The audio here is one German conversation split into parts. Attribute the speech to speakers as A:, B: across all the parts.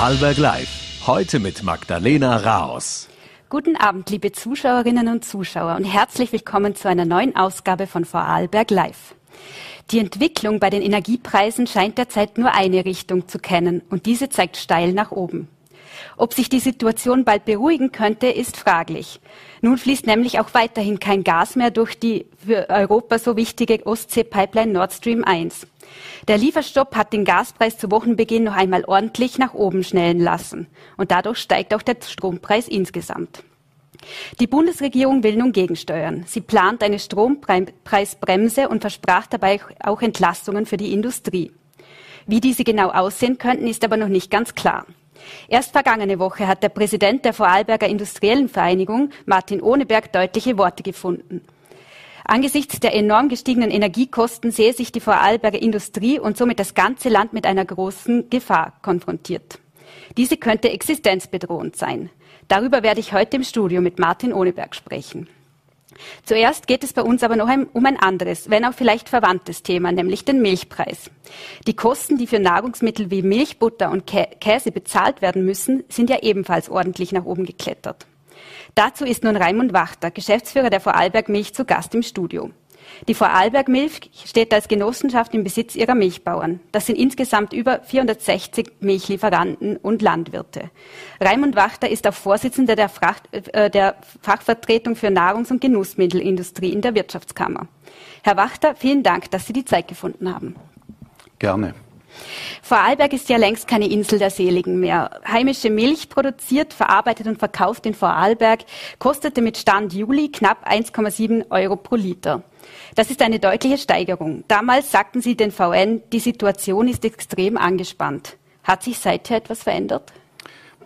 A: Alberg Live. Heute mit Magdalena Raos.
B: Guten Abend, liebe Zuschauerinnen und Zuschauer und herzlich willkommen zu einer neuen Ausgabe von Vorarlberg Live. Die Entwicklung bei den Energiepreisen scheint derzeit nur eine Richtung zu kennen und diese zeigt steil nach oben. Ob sich die Situation bald beruhigen könnte, ist fraglich. Nun fließt nämlich auch weiterhin kein Gas mehr durch die für Europa so wichtige Ostsee-Pipeline Nord Stream 1. Der Lieferstopp hat den Gaspreis zu Wochenbeginn noch einmal ordentlich nach oben schnellen lassen. Und dadurch steigt auch der Strompreis insgesamt. Die Bundesregierung will nun gegensteuern. Sie plant eine Strompreisbremse und versprach dabei auch Entlastungen für die Industrie. Wie diese genau aussehen könnten, ist aber noch nicht ganz klar. Erst vergangene Woche hat der Präsident der Vorarlberger Industriellen Vereinigung, Martin Ohneberg, deutliche Worte gefunden. Angesichts der enorm gestiegenen Energiekosten sehe sich die Vorarlberger Industrie und somit das ganze Land mit einer großen Gefahr konfrontiert. Diese könnte existenzbedrohend sein. Darüber werde ich heute im Studio mit Martin Ohneberg sprechen. Zuerst geht es bei uns aber noch um ein anderes, wenn auch vielleicht verwandtes Thema, nämlich den Milchpreis. Die Kosten, die für Nahrungsmittel wie Milch, Butter und Käse bezahlt werden müssen, sind ja ebenfalls ordentlich nach oben geklettert. Dazu ist nun Raimund Wachter, Geschäftsführer der Vorarlberg Milch, zu Gast im Studio. Die Vorarlberg Milch steht als Genossenschaft im Besitz ihrer Milchbauern. Das sind insgesamt über 460 Milchlieferanten und Landwirte. Raimund Wachter ist auch Vorsitzender der, Fracht, äh, der Fachvertretung für Nahrungs- und Genussmittelindustrie in der Wirtschaftskammer. Herr Wachter, vielen Dank, dass Sie die Zeit gefunden haben.
C: Gerne.
B: Vorarlberg ist ja längst keine Insel der Seligen mehr. Heimische Milch produziert, verarbeitet und verkauft in Vorarlberg kostete mit Stand Juli knapp 1,7 Euro pro Liter. Das ist eine deutliche Steigerung. Damals sagten Sie den VN, die Situation ist extrem angespannt. Hat sich seither etwas verändert?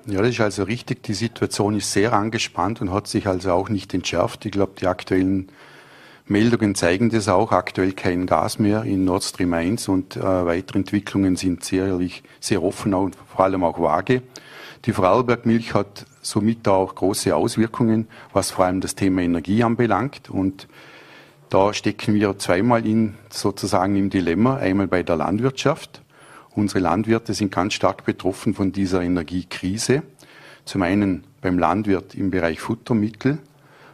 C: Ja, das ist also richtig. Die Situation ist sehr angespannt und hat sich also auch nicht entschärft. Ich glaube, die aktuellen Meldungen zeigen das auch. Aktuell kein Gas mehr in Nord Stream 1 und äh, weitere Entwicklungen sind sicherlich sehr offen und vor allem auch vage. Die Vorarlberg-Milch hat somit auch große Auswirkungen, was vor allem das Thema Energie anbelangt. Und da stecken wir zweimal in, sozusagen im Dilemma. Einmal bei der Landwirtschaft. Unsere Landwirte sind ganz stark betroffen von dieser Energiekrise. Zum einen beim Landwirt im Bereich Futtermittel,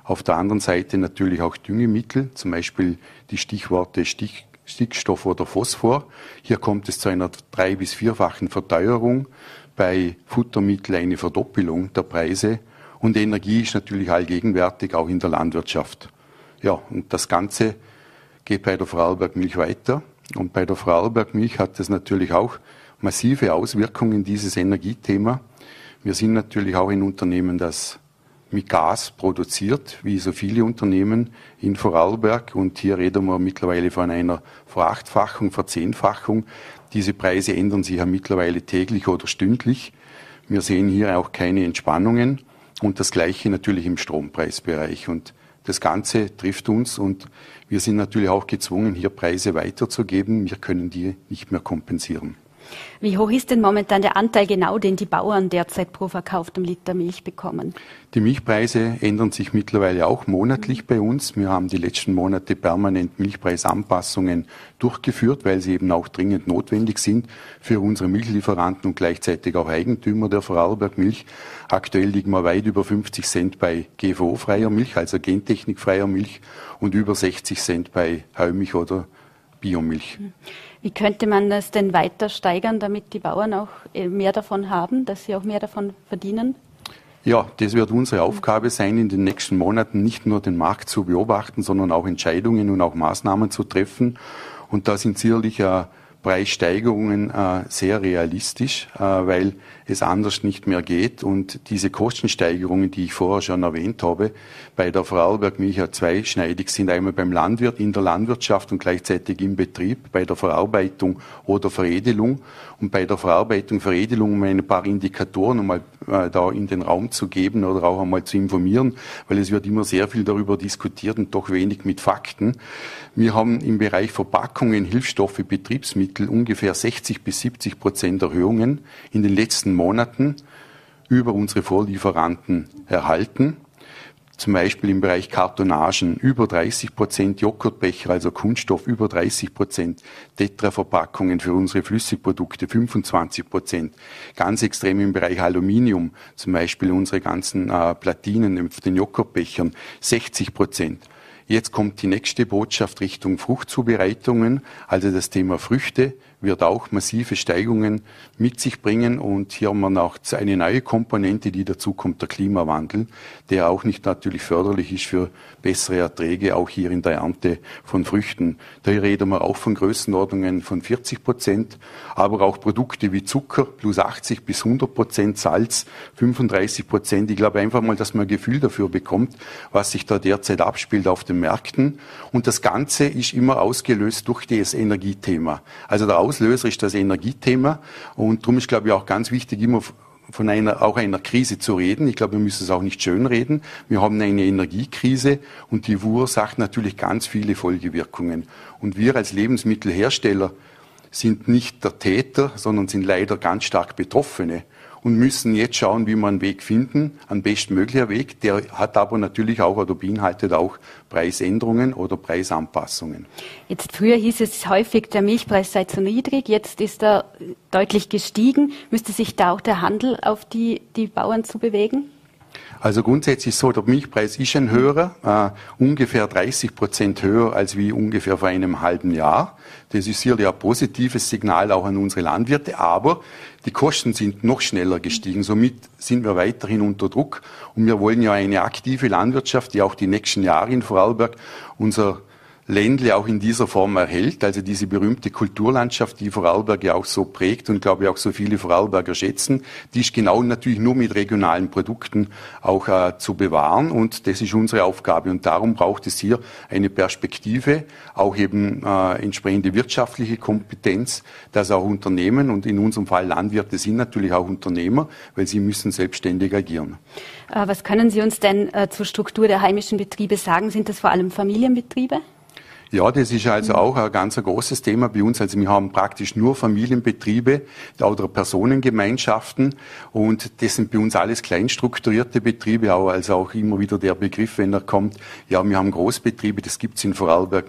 C: auf der anderen Seite natürlich auch Düngemittel, zum Beispiel die Stichworte Stich, Stickstoff oder Phosphor. Hier kommt es zu einer drei- bis vierfachen Verteuerung. Bei Futtermittel eine Verdoppelung der Preise. Und Energie ist natürlich allgegenwärtig, auch in der Landwirtschaft. Ja, und das Ganze geht bei der Vorarlberg Milch weiter. Und bei der Vorarlberg Milch hat es natürlich auch massive Auswirkungen, dieses Energiethema. Wir sind natürlich auch ein Unternehmen, das mit Gas produziert, wie so viele Unternehmen in Vorarlberg. Und hier reden wir mittlerweile von einer Verachtfachung, Verzehnfachung. Diese Preise ändern sich ja mittlerweile täglich oder stündlich. Wir sehen hier auch keine Entspannungen und das Gleiche natürlich im Strompreisbereich. Und das Ganze trifft uns und wir sind natürlich auch gezwungen, hier Preise weiterzugeben. Wir können die nicht mehr kompensieren.
B: Wie hoch ist denn momentan der Anteil genau, den die Bauern derzeit pro verkauftem Liter Milch bekommen?
C: Die Milchpreise ändern sich mittlerweile auch monatlich bei uns. Wir haben die letzten Monate permanent Milchpreisanpassungen durchgeführt, weil sie eben auch dringend notwendig sind für unsere Milchlieferanten und gleichzeitig auch Eigentümer der Vorarlberg Milch. Aktuell liegen wir weit über 50 Cent bei GVO-freier Milch, also gentechnikfreier Milch, und über 60 Cent bei Heumilch oder Biomilch. Mhm.
B: Wie könnte man das denn weiter steigern, damit die Bauern auch äh, mehr davon haben, dass sie auch mehr davon verdienen?
C: Ja, das wird unsere Aufgabe sein, in den nächsten Monaten nicht nur den Markt zu beobachten, sondern auch Entscheidungen und auch Maßnahmen zu treffen. Und da sind sicherlich äh, Preissteigerungen äh, sehr realistisch, äh, weil es anders nicht mehr geht. Und diese Kostensteigerungen, die ich vorher schon erwähnt habe, bei der Vorarlberg Milch ja zweischneidig sind. Einmal beim Landwirt, in der Landwirtschaft und gleichzeitig im Betrieb, bei der Verarbeitung oder Veredelung. Und bei der Verarbeitung, Veredelung, um ein paar Indikatoren einmal äh, da in den Raum zu geben oder auch einmal zu informieren, weil es wird immer sehr viel darüber diskutiert und doch wenig mit Fakten. Wir haben im Bereich Verpackungen, Hilfsstoffe, Betriebsmittel ungefähr 60 bis 70 Prozent Erhöhungen in den letzten Monaten über unsere Vorlieferanten erhalten. zum Beispiel im Bereich Kartonagen über 30 Prozent, Joghurtbecher, also Kunststoff über 30 Prozent, Tetra-Verpackungen für unsere Flüssigprodukte 25 Prozent. Ganz extrem im Bereich Aluminium, zum Beispiel unsere ganzen äh, Platinen auf den Joghurtbechern 60 Prozent. Jetzt kommt die nächste Botschaft Richtung Fruchtzubereitungen, also das Thema Früchte wird auch massive Steigungen mit sich bringen. Und hier haben wir auch eine neue Komponente, die dazu kommt, der Klimawandel, der auch nicht natürlich förderlich ist für bessere Erträge, auch hier in der Ernte von Früchten. Da reden wir auch von Größenordnungen von 40 Prozent, aber auch Produkte wie Zucker plus 80 bis 100 Prozent, Salz 35 Prozent. Ich glaube einfach mal, dass man ein Gefühl dafür bekommt, was sich da derzeit abspielt auf den Märkten. Und das Ganze ist immer ausgelöst durch das Energiethema. Also der Auslöser ist das Energiethema. Und darum ist, glaube ich, auch ganz wichtig, immer von einer, auch einer Krise zu reden. Ich glaube, wir müssen es auch nicht schönreden. Wir haben eine Energiekrise und die verursacht natürlich ganz viele Folgewirkungen. Und wir als Lebensmittelhersteller sind nicht der Täter, sondern sind leider ganz stark Betroffene und müssen jetzt schauen, wie wir einen Weg finden, ein bestmöglicher Weg. Der hat aber natürlich auch oder beinhaltet auch Preisänderungen oder Preisanpassungen.
B: Jetzt früher hieß es häufig, der Milchpreis sei zu niedrig, jetzt ist er deutlich gestiegen. Müsste sich da auch der Handel auf die, die Bauern zu bewegen?
C: Also grundsätzlich so, der Milchpreis ist ein höherer, äh, ungefähr 30 Prozent höher als wie ungefähr vor einem halben Jahr. Das ist sicherlich ein positives Signal auch an unsere Landwirte, aber die Kosten sind noch schneller gestiegen. Somit sind wir weiterhin unter Druck und wir wollen ja eine aktive Landwirtschaft, die auch die nächsten Jahre in Vorarlberg unser Ländle auch in dieser Form erhält. Also diese berühmte Kulturlandschaft, die Vorarlberg ja auch so prägt und glaube ich auch so viele Vorarlberger schätzen, die ist genau natürlich nur mit regionalen Produkten auch äh, zu bewahren und das ist unsere Aufgabe und darum braucht es hier eine Perspektive, auch eben äh, entsprechende wirtschaftliche Kompetenz, dass auch Unternehmen und in unserem Fall Landwirte sind natürlich auch Unternehmer, weil sie müssen selbstständig agieren.
B: Äh, was können Sie uns denn äh, zur Struktur der heimischen Betriebe sagen? Sind das vor allem Familienbetriebe?
C: Ja, das ist also auch ein ganz großes Thema bei uns. Also wir haben praktisch nur Familienbetriebe oder Personengemeinschaften und das sind bei uns alles kleinstrukturierte Betriebe, also auch immer wieder der Begriff, wenn er kommt, ja, wir haben Großbetriebe, das gibt's in Vorarlberg,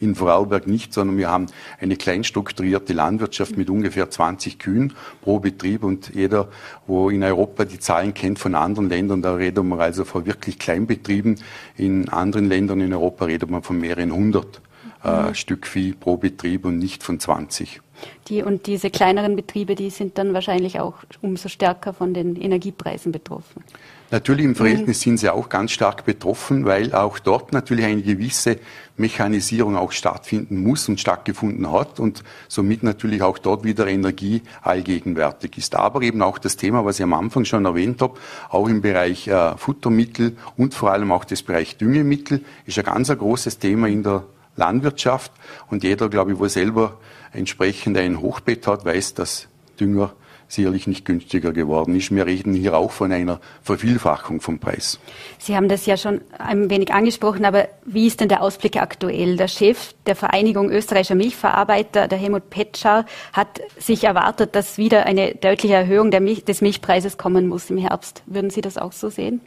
C: in Vorarlberg nicht, sondern wir haben eine kleinstrukturierte Landwirtschaft mit ungefähr 20 Kühen pro Betrieb und jeder, wo in Europa die Zahlen kennt von anderen Ländern, da reden wir also von wirklich Kleinbetrieben. In anderen Ländern in Europa redet man von mehreren hundert äh, Stück Vieh pro Betrieb und nicht von 20.
B: Die, und diese kleineren Betriebe, die sind dann wahrscheinlich auch umso stärker von den Energiepreisen betroffen.
C: Natürlich im Verhältnis mhm. sind sie auch ganz stark betroffen, weil auch dort natürlich eine gewisse Mechanisierung auch stattfinden muss und stattgefunden hat und somit natürlich auch dort wieder Energie allgegenwärtig ist. Aber eben auch das Thema, was ich am Anfang schon erwähnt habe, auch im Bereich äh, Futtermittel und vor allem auch das Bereich Düngemittel ist ein ganz ein großes Thema in der Landwirtschaft. Und jeder, glaube ich, wo selber entsprechend ein Hochbett hat, weiß, dass Dünger sicherlich nicht günstiger geworden ist. Wir reden hier auch von einer Vervielfachung vom Preis.
B: Sie haben das ja schon ein wenig angesprochen, aber wie ist denn der Ausblick aktuell? Der Chef der Vereinigung österreichischer Milchverarbeiter, der Helmut Petschar, hat sich erwartet, dass wieder eine deutliche Erhöhung Milch, des Milchpreises kommen muss im Herbst. Würden Sie das auch so sehen?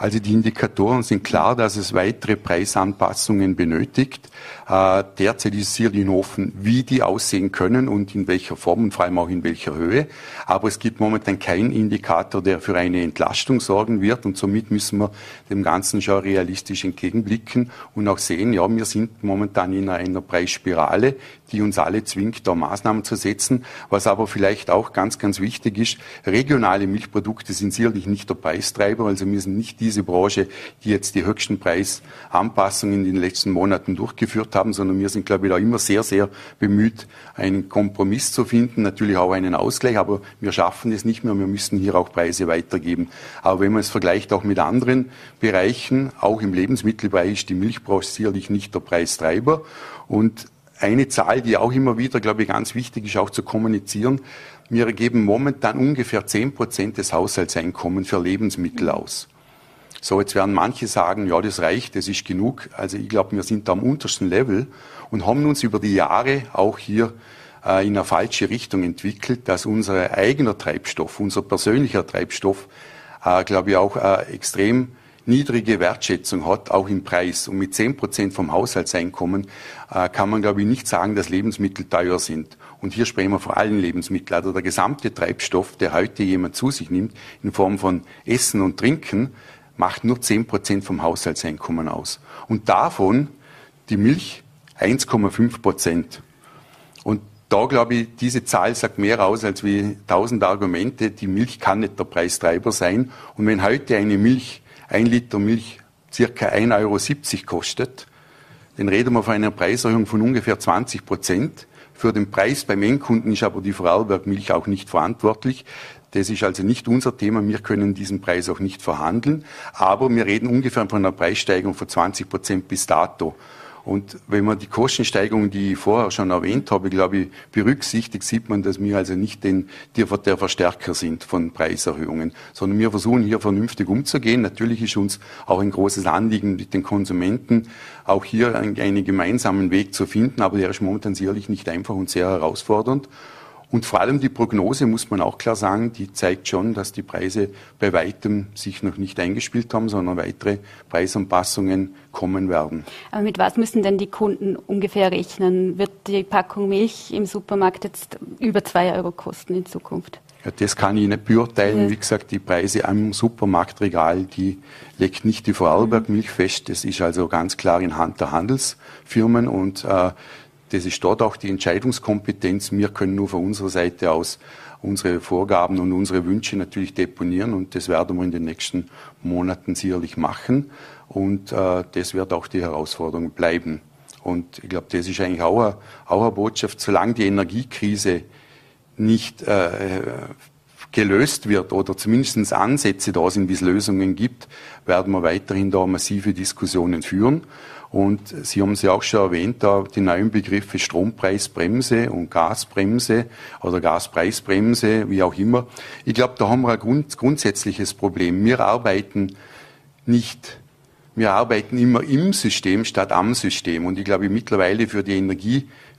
C: Also die Indikatoren sind klar, dass es weitere Preisanpassungen benötigt. Äh, derzeit ist sicherlich offen, wie die aussehen können und in welcher Form und vor allem auch in welcher Höhe. Aber es gibt momentan keinen Indikator, der für eine Entlastung sorgen wird und somit müssen wir dem Ganzen schon realistisch entgegenblicken und auch sehen, ja, wir sind momentan in einer Preisspirale, die uns alle zwingt, da Maßnahmen zu setzen. Was aber vielleicht auch ganz, ganz wichtig ist, regionale Milchprodukte sind sicherlich nicht der Preistreiber, also wir sind nicht diese Branche, die jetzt die höchsten Preisanpassungen in den letzten Monaten durchgeführt haben, sondern wir sind, glaube ich, da immer sehr, sehr bemüht, einen Kompromiss zu finden, natürlich auch einen Ausgleich, aber wir schaffen es nicht mehr, wir müssen hier auch Preise weitergeben. Aber wenn man es vergleicht auch mit anderen Bereichen, auch im Lebensmittelbereich ist die Milchbranche sicherlich nicht der Preistreiber und eine Zahl, die auch immer wieder, glaube ich, ganz wichtig ist, auch zu kommunizieren. Wir geben momentan ungefähr 10 Prozent des Haushaltseinkommens für Lebensmittel aus. So, jetzt werden manche sagen, ja, das reicht, das ist genug. Also ich glaube, wir sind da am untersten Level und haben uns über die Jahre auch hier äh, in eine falsche Richtung entwickelt, dass unser eigener Treibstoff, unser persönlicher Treibstoff, äh, glaube ich, auch äh, extrem niedrige Wertschätzung hat, auch im Preis. Und mit 10 Prozent vom Haushaltseinkommen äh, kann man, glaube ich, nicht sagen, dass Lebensmittel teuer sind. Und hier sprechen wir vor allen Lebensmitteln. Also der gesamte Treibstoff, der heute jemand zu sich nimmt, in Form von Essen und Trinken, macht nur 10 Prozent vom Haushaltseinkommen aus. Und davon die Milch 1,5 Prozent. Und da glaube ich, diese Zahl sagt mehr aus als wie tausend Argumente. Die Milch kann nicht der Preistreiber sein. Und wenn heute eine Milch, ein Liter Milch circa 1,70 Euro kostet, dann reden wir von einer Preiserhöhung von ungefähr 20 Prozent. Für den Preis beim Endkunden ist aber die Vorarlberg Milch auch nicht verantwortlich. Das ist also nicht unser Thema. Wir können diesen Preis auch nicht verhandeln. Aber wir reden ungefähr von einer Preissteigerung von 20 Prozent bis dato. Und wenn man die Kostensteigerung, die ich vorher schon erwähnt habe, glaube ich, berücksichtigt, sieht man, dass wir also nicht den, der Verstärker sind von Preiserhöhungen, sondern wir versuchen hier vernünftig umzugehen. Natürlich ist uns auch ein großes Anliegen mit den Konsumenten, auch hier einen, einen gemeinsamen Weg zu finden, aber der ist momentan sicherlich nicht einfach und sehr herausfordernd. Und vor allem die Prognose, muss man auch klar sagen, die zeigt schon, dass die Preise bei weitem sich noch nicht eingespielt haben, sondern weitere Preisanpassungen kommen werden.
B: Aber mit was müssen denn die Kunden ungefähr rechnen? Wird die Packung Milch im Supermarkt jetzt über zwei Euro kosten in Zukunft?
C: Ja, das kann ich nicht beurteilen. Ja. Wie gesagt, die Preise am Supermarktregal, die legt nicht die Vorarlberg Milch fest. Das ist also ganz klar in Hand der Handelsfirmen und äh, das ist dort auch die Entscheidungskompetenz. Wir können nur von unserer Seite aus unsere Vorgaben und unsere Wünsche natürlich deponieren und das werden wir in den nächsten Monaten sicherlich machen und äh, das wird auch die Herausforderung bleiben. Und ich glaube, das ist eigentlich auch eine, auch eine Botschaft, solange die Energiekrise nicht äh, gelöst wird oder zumindest Ansätze da sind, wie es Lösungen gibt, werden wir weiterhin da massive Diskussionen führen. Und Sie haben es ja auch schon erwähnt, da die neuen Begriffe Strompreisbremse und Gasbremse oder Gaspreisbremse, wie auch immer. Ich glaube, da haben wir ein grund grundsätzliches Problem. Wir arbeiten nicht wir arbeiten immer im System statt am System. Und ich glaube, mittlerweile für die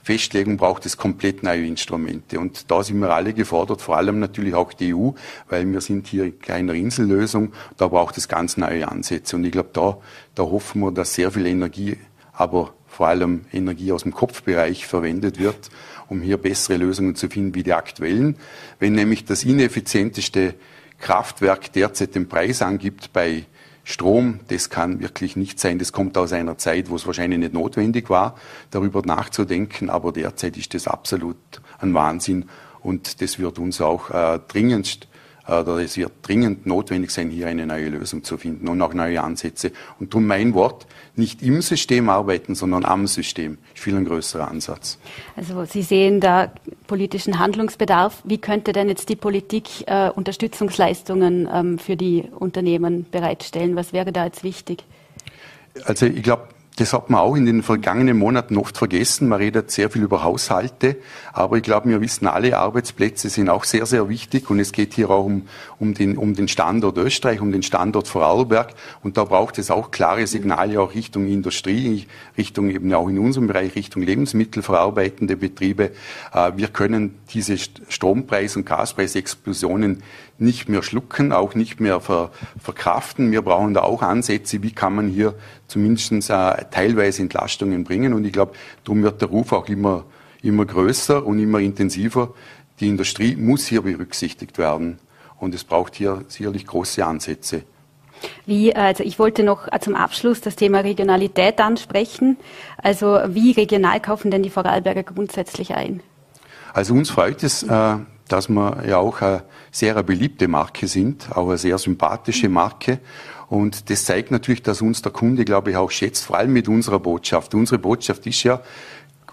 C: Energiefestlegung braucht es komplett neue Instrumente. Und da sind wir alle gefordert, vor allem natürlich auch die EU, weil wir sind hier keine Insellösung. Da braucht es ganz neue Ansätze. Und ich glaube, da, da hoffen wir, dass sehr viel Energie, aber vor allem Energie aus dem Kopfbereich verwendet wird, um hier bessere Lösungen zu finden wie die aktuellen. Wenn nämlich das ineffizienteste Kraftwerk derzeit den Preis angibt bei Strom, das kann wirklich nicht sein. Das kommt aus einer Zeit, wo es wahrscheinlich nicht notwendig war, darüber nachzudenken. Aber derzeit ist das absolut ein Wahnsinn. Und das wird uns auch äh, dringendst oder es wird dringend notwendig sein, hier eine neue Lösung zu finden und auch neue Ansätze. Und darum mein Wort, nicht im System arbeiten, sondern am System. Viel ein größerer Ansatz.
B: Also Sie sehen da politischen Handlungsbedarf. Wie könnte denn jetzt die Politik äh, Unterstützungsleistungen ähm, für die Unternehmen bereitstellen? Was wäre da jetzt wichtig?
C: Also ich glaube, das hat man auch in den vergangenen Monaten oft vergessen. Man redet sehr viel über Haushalte, aber ich glaube, wir wissen alle, Arbeitsplätze sind auch sehr, sehr wichtig und es geht hier auch um, um, den, um den Standort Österreich, um den Standort Vorarlberg und da braucht es auch klare Signale auch Richtung Industrie, Richtung eben auch in unserem Bereich, Richtung Lebensmittelverarbeitende Betriebe. Äh, wir können diese Strompreis- und Gaspreisexplosionen nicht mehr schlucken, auch nicht mehr ver, verkraften. Wir brauchen da auch Ansätze, wie kann man hier zumindest äh, teilweise Entlastungen bringen. Und ich glaube, darum wird der Ruf auch immer, immer größer und immer intensiver. Die Industrie muss hier berücksichtigt werden. Und es braucht hier sicherlich große Ansätze.
B: Wie, also ich wollte noch zum Abschluss das Thema Regionalität ansprechen. Also wie regional kaufen denn die Vorarlberger grundsätzlich ein?
C: Also uns freut es, äh, dass wir ja auch eine sehr beliebte Marke sind, auch eine sehr sympathische Marke. Und das zeigt natürlich, dass uns der Kunde, glaube ich, auch schätzt, vor allem mit unserer Botschaft. Unsere Botschaft ist ja,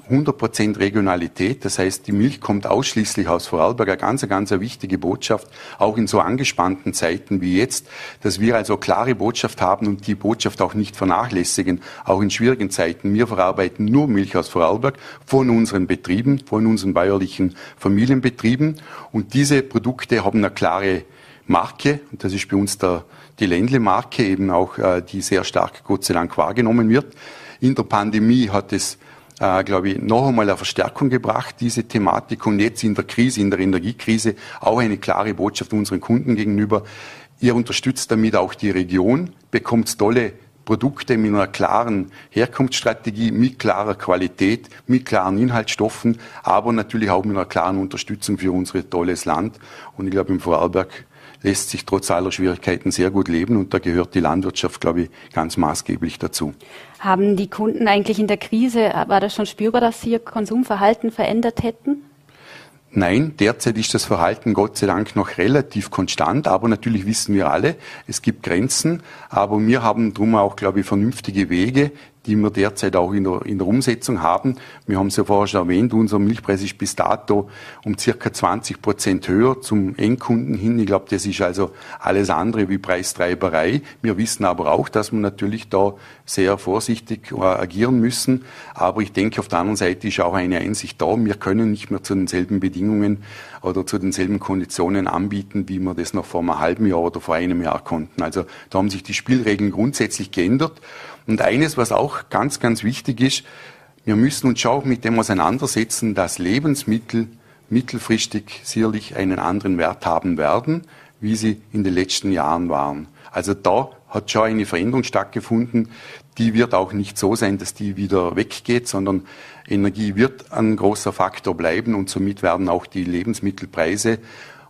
C: 100% Regionalität. Das heißt, die Milch kommt ausschließlich aus Vorarlberg. Eine ganz, ganz eine wichtige Botschaft, auch in so angespannten Zeiten wie jetzt, dass wir also klare Botschaft haben und die Botschaft auch nicht vernachlässigen, auch in schwierigen Zeiten. Wir verarbeiten nur Milch aus Vorarlberg von unseren Betrieben, von unseren bäuerlichen Familienbetrieben. Und diese Produkte haben eine klare Marke. Und das ist bei uns der, die Ländle-Marke eben auch, äh, die sehr stark, Gott sei Dank, wahrgenommen wird. In der Pandemie hat es äh, glaube ich, noch einmal eine Verstärkung gebracht, diese Thematik. Und jetzt in der Krise, in der Energiekrise, auch eine klare Botschaft unseren Kunden gegenüber. Ihr unterstützt damit auch die Region, bekommt tolle Produkte mit einer klaren Herkunftsstrategie, mit klarer Qualität, mit klaren Inhaltsstoffen, aber natürlich auch mit einer klaren Unterstützung für unser tolles Land. Und ich glaube, im Vorarlberg lässt sich trotz aller Schwierigkeiten sehr gut leben und da gehört die Landwirtschaft, glaube ich, ganz maßgeblich dazu.
B: Haben die Kunden eigentlich in der Krise, war das schon spürbar, dass sie ihr Konsumverhalten verändert hätten?
C: Nein, derzeit ist das Verhalten Gott sei Dank noch relativ konstant, aber natürlich wissen wir alle, es gibt Grenzen, aber wir haben drum auch, glaube ich, vernünftige Wege, die wir derzeit auch in der, in der Umsetzung haben. Wir haben es ja vorher schon erwähnt, unser Milchpreis ist bis dato um circa 20 Prozent höher zum Endkunden hin. Ich glaube, das ist also alles andere wie Preistreiberei. Wir wissen aber auch, dass wir natürlich da sehr vorsichtig agieren müssen. Aber ich denke, auf der anderen Seite ist auch eine Einsicht da. Wir können nicht mehr zu denselben Bedingungen oder zu denselben Konditionen anbieten, wie wir das noch vor einem halben Jahr oder vor einem Jahr konnten. Also da haben sich die Spielregeln grundsätzlich geändert. Und eines, was auch ganz, ganz wichtig ist, wir müssen uns auch mit dem auseinandersetzen, dass Lebensmittel mittelfristig sicherlich einen anderen Wert haben werden, wie sie in den letzten Jahren waren. Also da hat schon eine Veränderung stattgefunden. Die wird auch nicht so sein, dass die wieder weggeht, sondern Energie wird ein großer Faktor bleiben und somit werden auch die Lebensmittelpreise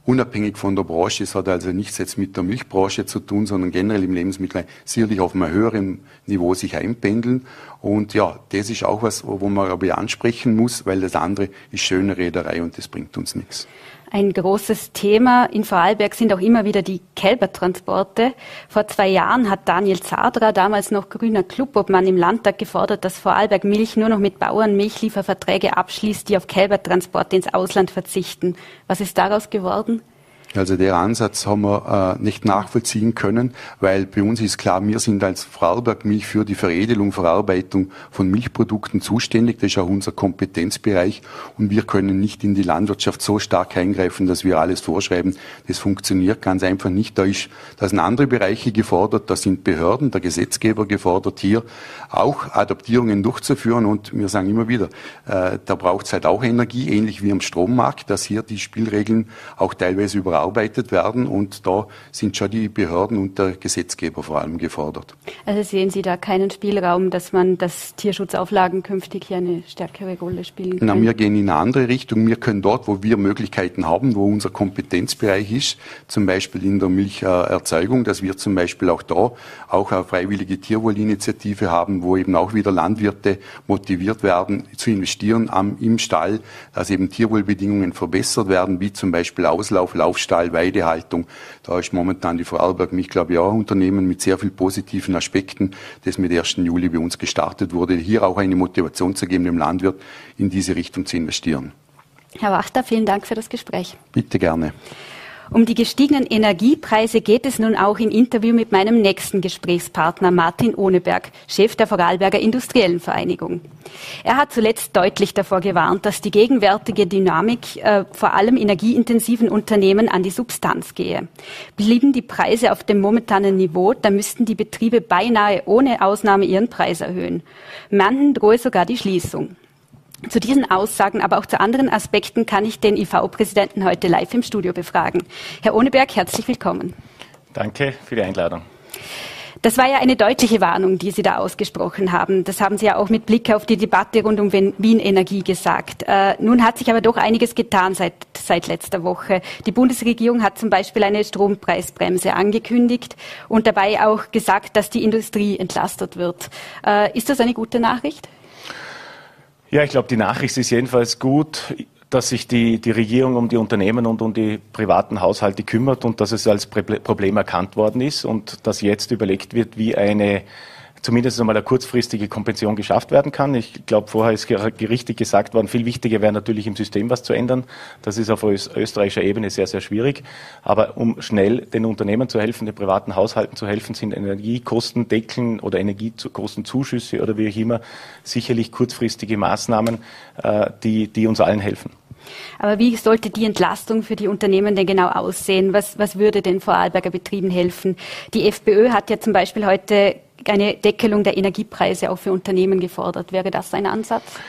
C: unabhängig von der Branche. Es hat also nichts jetzt mit der Milchbranche zu tun, sondern generell im Lebensmittel sicherlich auf einem höheren Niveau sich einpendeln. Und ja, das ist auch was, wo man aber ansprechen muss, weil das andere ist schöne Reederei und das bringt uns nichts.
B: Ein großes Thema in Vorarlberg sind auch immer wieder die Kälbertransporte. Vor zwei Jahren hat Daniel Zadra, damals noch grüner Clubobmann im Landtag, gefordert, dass Vorarlberg Milch nur noch mit Bauern Milchlieferverträge abschließt, die auf Kälbertransporte ins Ausland verzichten. Was ist daraus geworden?
C: Also der Ansatz haben wir äh, nicht nachvollziehen können, weil bei uns ist klar, wir sind als Vorarlberg Milch für die Veredelung, Verarbeitung von Milchprodukten zuständig. Das ist auch unser Kompetenzbereich und wir können nicht in die Landwirtschaft so stark eingreifen, dass wir alles vorschreiben. Das funktioniert ganz einfach nicht. Da, ist, da sind andere Bereiche gefordert, da sind Behörden, der Gesetzgeber gefordert, hier auch Adaptierungen durchzuführen und wir sagen immer wieder, äh, da braucht es halt auch Energie, ähnlich wie am Strommarkt, dass hier die Spielregeln auch teilweise über überarbeitet werden und da sind schon die Behörden und der Gesetzgeber vor allem gefordert.
B: Also sehen Sie da keinen Spielraum, dass man, dass Tierschutzauflagen künftig hier eine stärkere Rolle spielen können?
C: Na, wir gehen in eine andere Richtung. Wir können dort, wo wir Möglichkeiten haben, wo unser Kompetenzbereich ist, zum Beispiel in der Milcherzeugung, dass wir zum Beispiel auch da auch eine freiwillige Tierwohlinitiative haben, wo eben auch wieder Landwirte motiviert werden, zu investieren am, im Stall, dass eben Tierwohlbedingungen verbessert werden, wie zum Beispiel Auslauf, Laufstall, Stall, Weidehaltung. Da ist momentan die Vorarlberg mich, glaube ich, auch ein Unternehmen mit sehr vielen positiven Aspekten, das mit 1. Juli bei uns gestartet wurde, hier auch eine Motivation zu geben, dem Landwirt in diese Richtung zu investieren.
B: Herr Wachter, vielen Dank für das Gespräch.
C: Bitte gerne.
B: Um die gestiegenen Energiepreise geht es nun auch im Interview mit meinem nächsten Gesprächspartner Martin Ohneberg, Chef der Vorarlberger Industriellen Vereinigung. Er hat zuletzt deutlich davor gewarnt, dass die gegenwärtige Dynamik äh, vor allem energieintensiven Unternehmen an die Substanz gehe. Blieben die Preise auf dem momentanen Niveau, dann müssten die Betriebe beinahe ohne Ausnahme ihren Preis erhöhen. Manchen drohe sogar die Schließung. Zu diesen Aussagen, aber auch zu anderen Aspekten kann ich den IV-Präsidenten heute live im Studio befragen. Herr Ohneberg, herzlich willkommen.
D: Danke für die Einladung.
B: Das war ja eine deutliche Warnung, die Sie da ausgesprochen haben. Das haben Sie ja auch mit Blick auf die Debatte rund um Wien Energie gesagt. Äh, nun hat sich aber doch einiges getan seit, seit letzter Woche. Die Bundesregierung hat zum Beispiel eine Strompreisbremse angekündigt und dabei auch gesagt, dass die Industrie entlastet wird. Äh, ist das eine gute Nachricht?
D: Ja, ich glaube, die Nachricht ist jedenfalls gut, dass sich die, die Regierung um die Unternehmen und um die privaten Haushalte kümmert und dass es als Problem erkannt worden ist und dass jetzt überlegt wird, wie eine zumindest einmal eine kurzfristige Kompensation geschafft werden kann. Ich glaube, vorher ist richtig gesagt worden, viel wichtiger wäre natürlich im System was zu ändern. Das ist auf österreichischer Ebene sehr, sehr schwierig. Aber um schnell den Unternehmen zu helfen, den privaten Haushalten zu helfen, sind Energiekostendeckeln oder Energiekostenzuschüsse oder wie auch immer sicherlich kurzfristige Maßnahmen, äh, die, die uns allen helfen.
B: Aber wie sollte die Entlastung für die Unternehmen denn genau aussehen? Was, was würde den Vorarlberger Betrieben helfen? Die FPÖ hat ja zum Beispiel heute eine Deckelung der Energiepreise auch für Unternehmen gefordert. Wäre das ein Ansatz?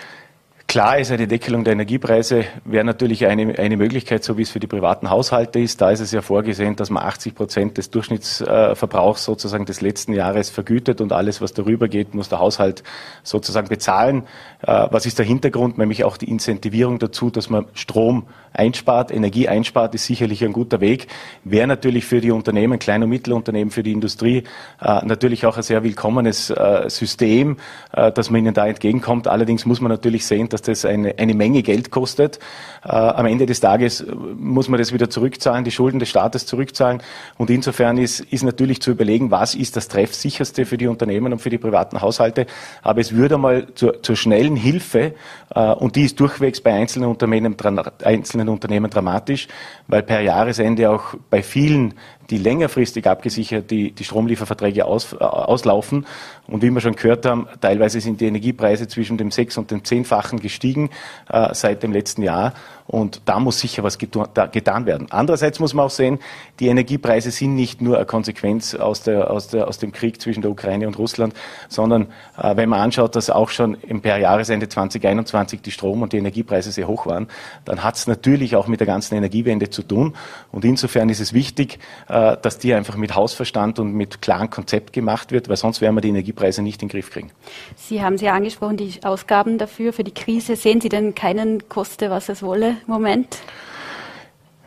D: Klar ist eine Deckelung der Energiepreise wäre natürlich eine, eine Möglichkeit, so wie es für die privaten Haushalte ist. Da ist es ja vorgesehen, dass man 80 Prozent des Durchschnittsverbrauchs sozusagen des letzten Jahres vergütet und alles, was darüber geht, muss der Haushalt sozusagen bezahlen. Äh, was ist der Hintergrund? Nämlich auch die Incentivierung dazu, dass man Strom einspart, Energie einspart, ist sicherlich ein guter Weg. Wäre natürlich für die Unternehmen, Klein- und Mittelunternehmen, für die Industrie äh, natürlich auch ein sehr willkommenes äh, System, dass man ihnen da entgegenkommt. Allerdings muss man natürlich sehen, dass dass das eine, eine Menge Geld kostet. Äh, am Ende des Tages muss man das wieder zurückzahlen, die Schulden des Staates zurückzahlen. Und insofern ist, ist natürlich zu überlegen, was ist das treffsicherste für die Unternehmen und für die privaten Haushalte. Aber es würde mal zur, zur schnellen Hilfe, äh, und die ist durchwegs bei einzelnen Unternehmen, einzelnen Unternehmen dramatisch, weil per Jahresende auch bei vielen die längerfristig abgesichert die, die Stromlieferverträge aus, äh, auslaufen. Und wie wir schon gehört haben, teilweise sind die Energiepreise zwischen dem sechs- und dem zehnfachen gestiegen äh, seit dem letzten Jahr. Und da muss sicher was getan werden. Andererseits muss man auch sehen, die Energiepreise sind nicht nur eine Konsequenz aus, der, aus, der, aus dem Krieg zwischen der Ukraine und Russland, sondern äh, wenn man anschaut, dass auch schon im per Jahresende 2021 die Strom- und die Energiepreise sehr hoch waren, dann hat es natürlich auch mit der ganzen Energiewende zu tun. Und insofern ist es wichtig, äh, dass die einfach mit Hausverstand und mit klarem Konzept gemacht wird, weil sonst werden wir die Energiepreise nicht in den Griff kriegen.
B: Sie haben sie ja angesprochen, die Ausgaben dafür, für die Krise. Sehen Sie denn keinen Koste, was es wolle? Moment?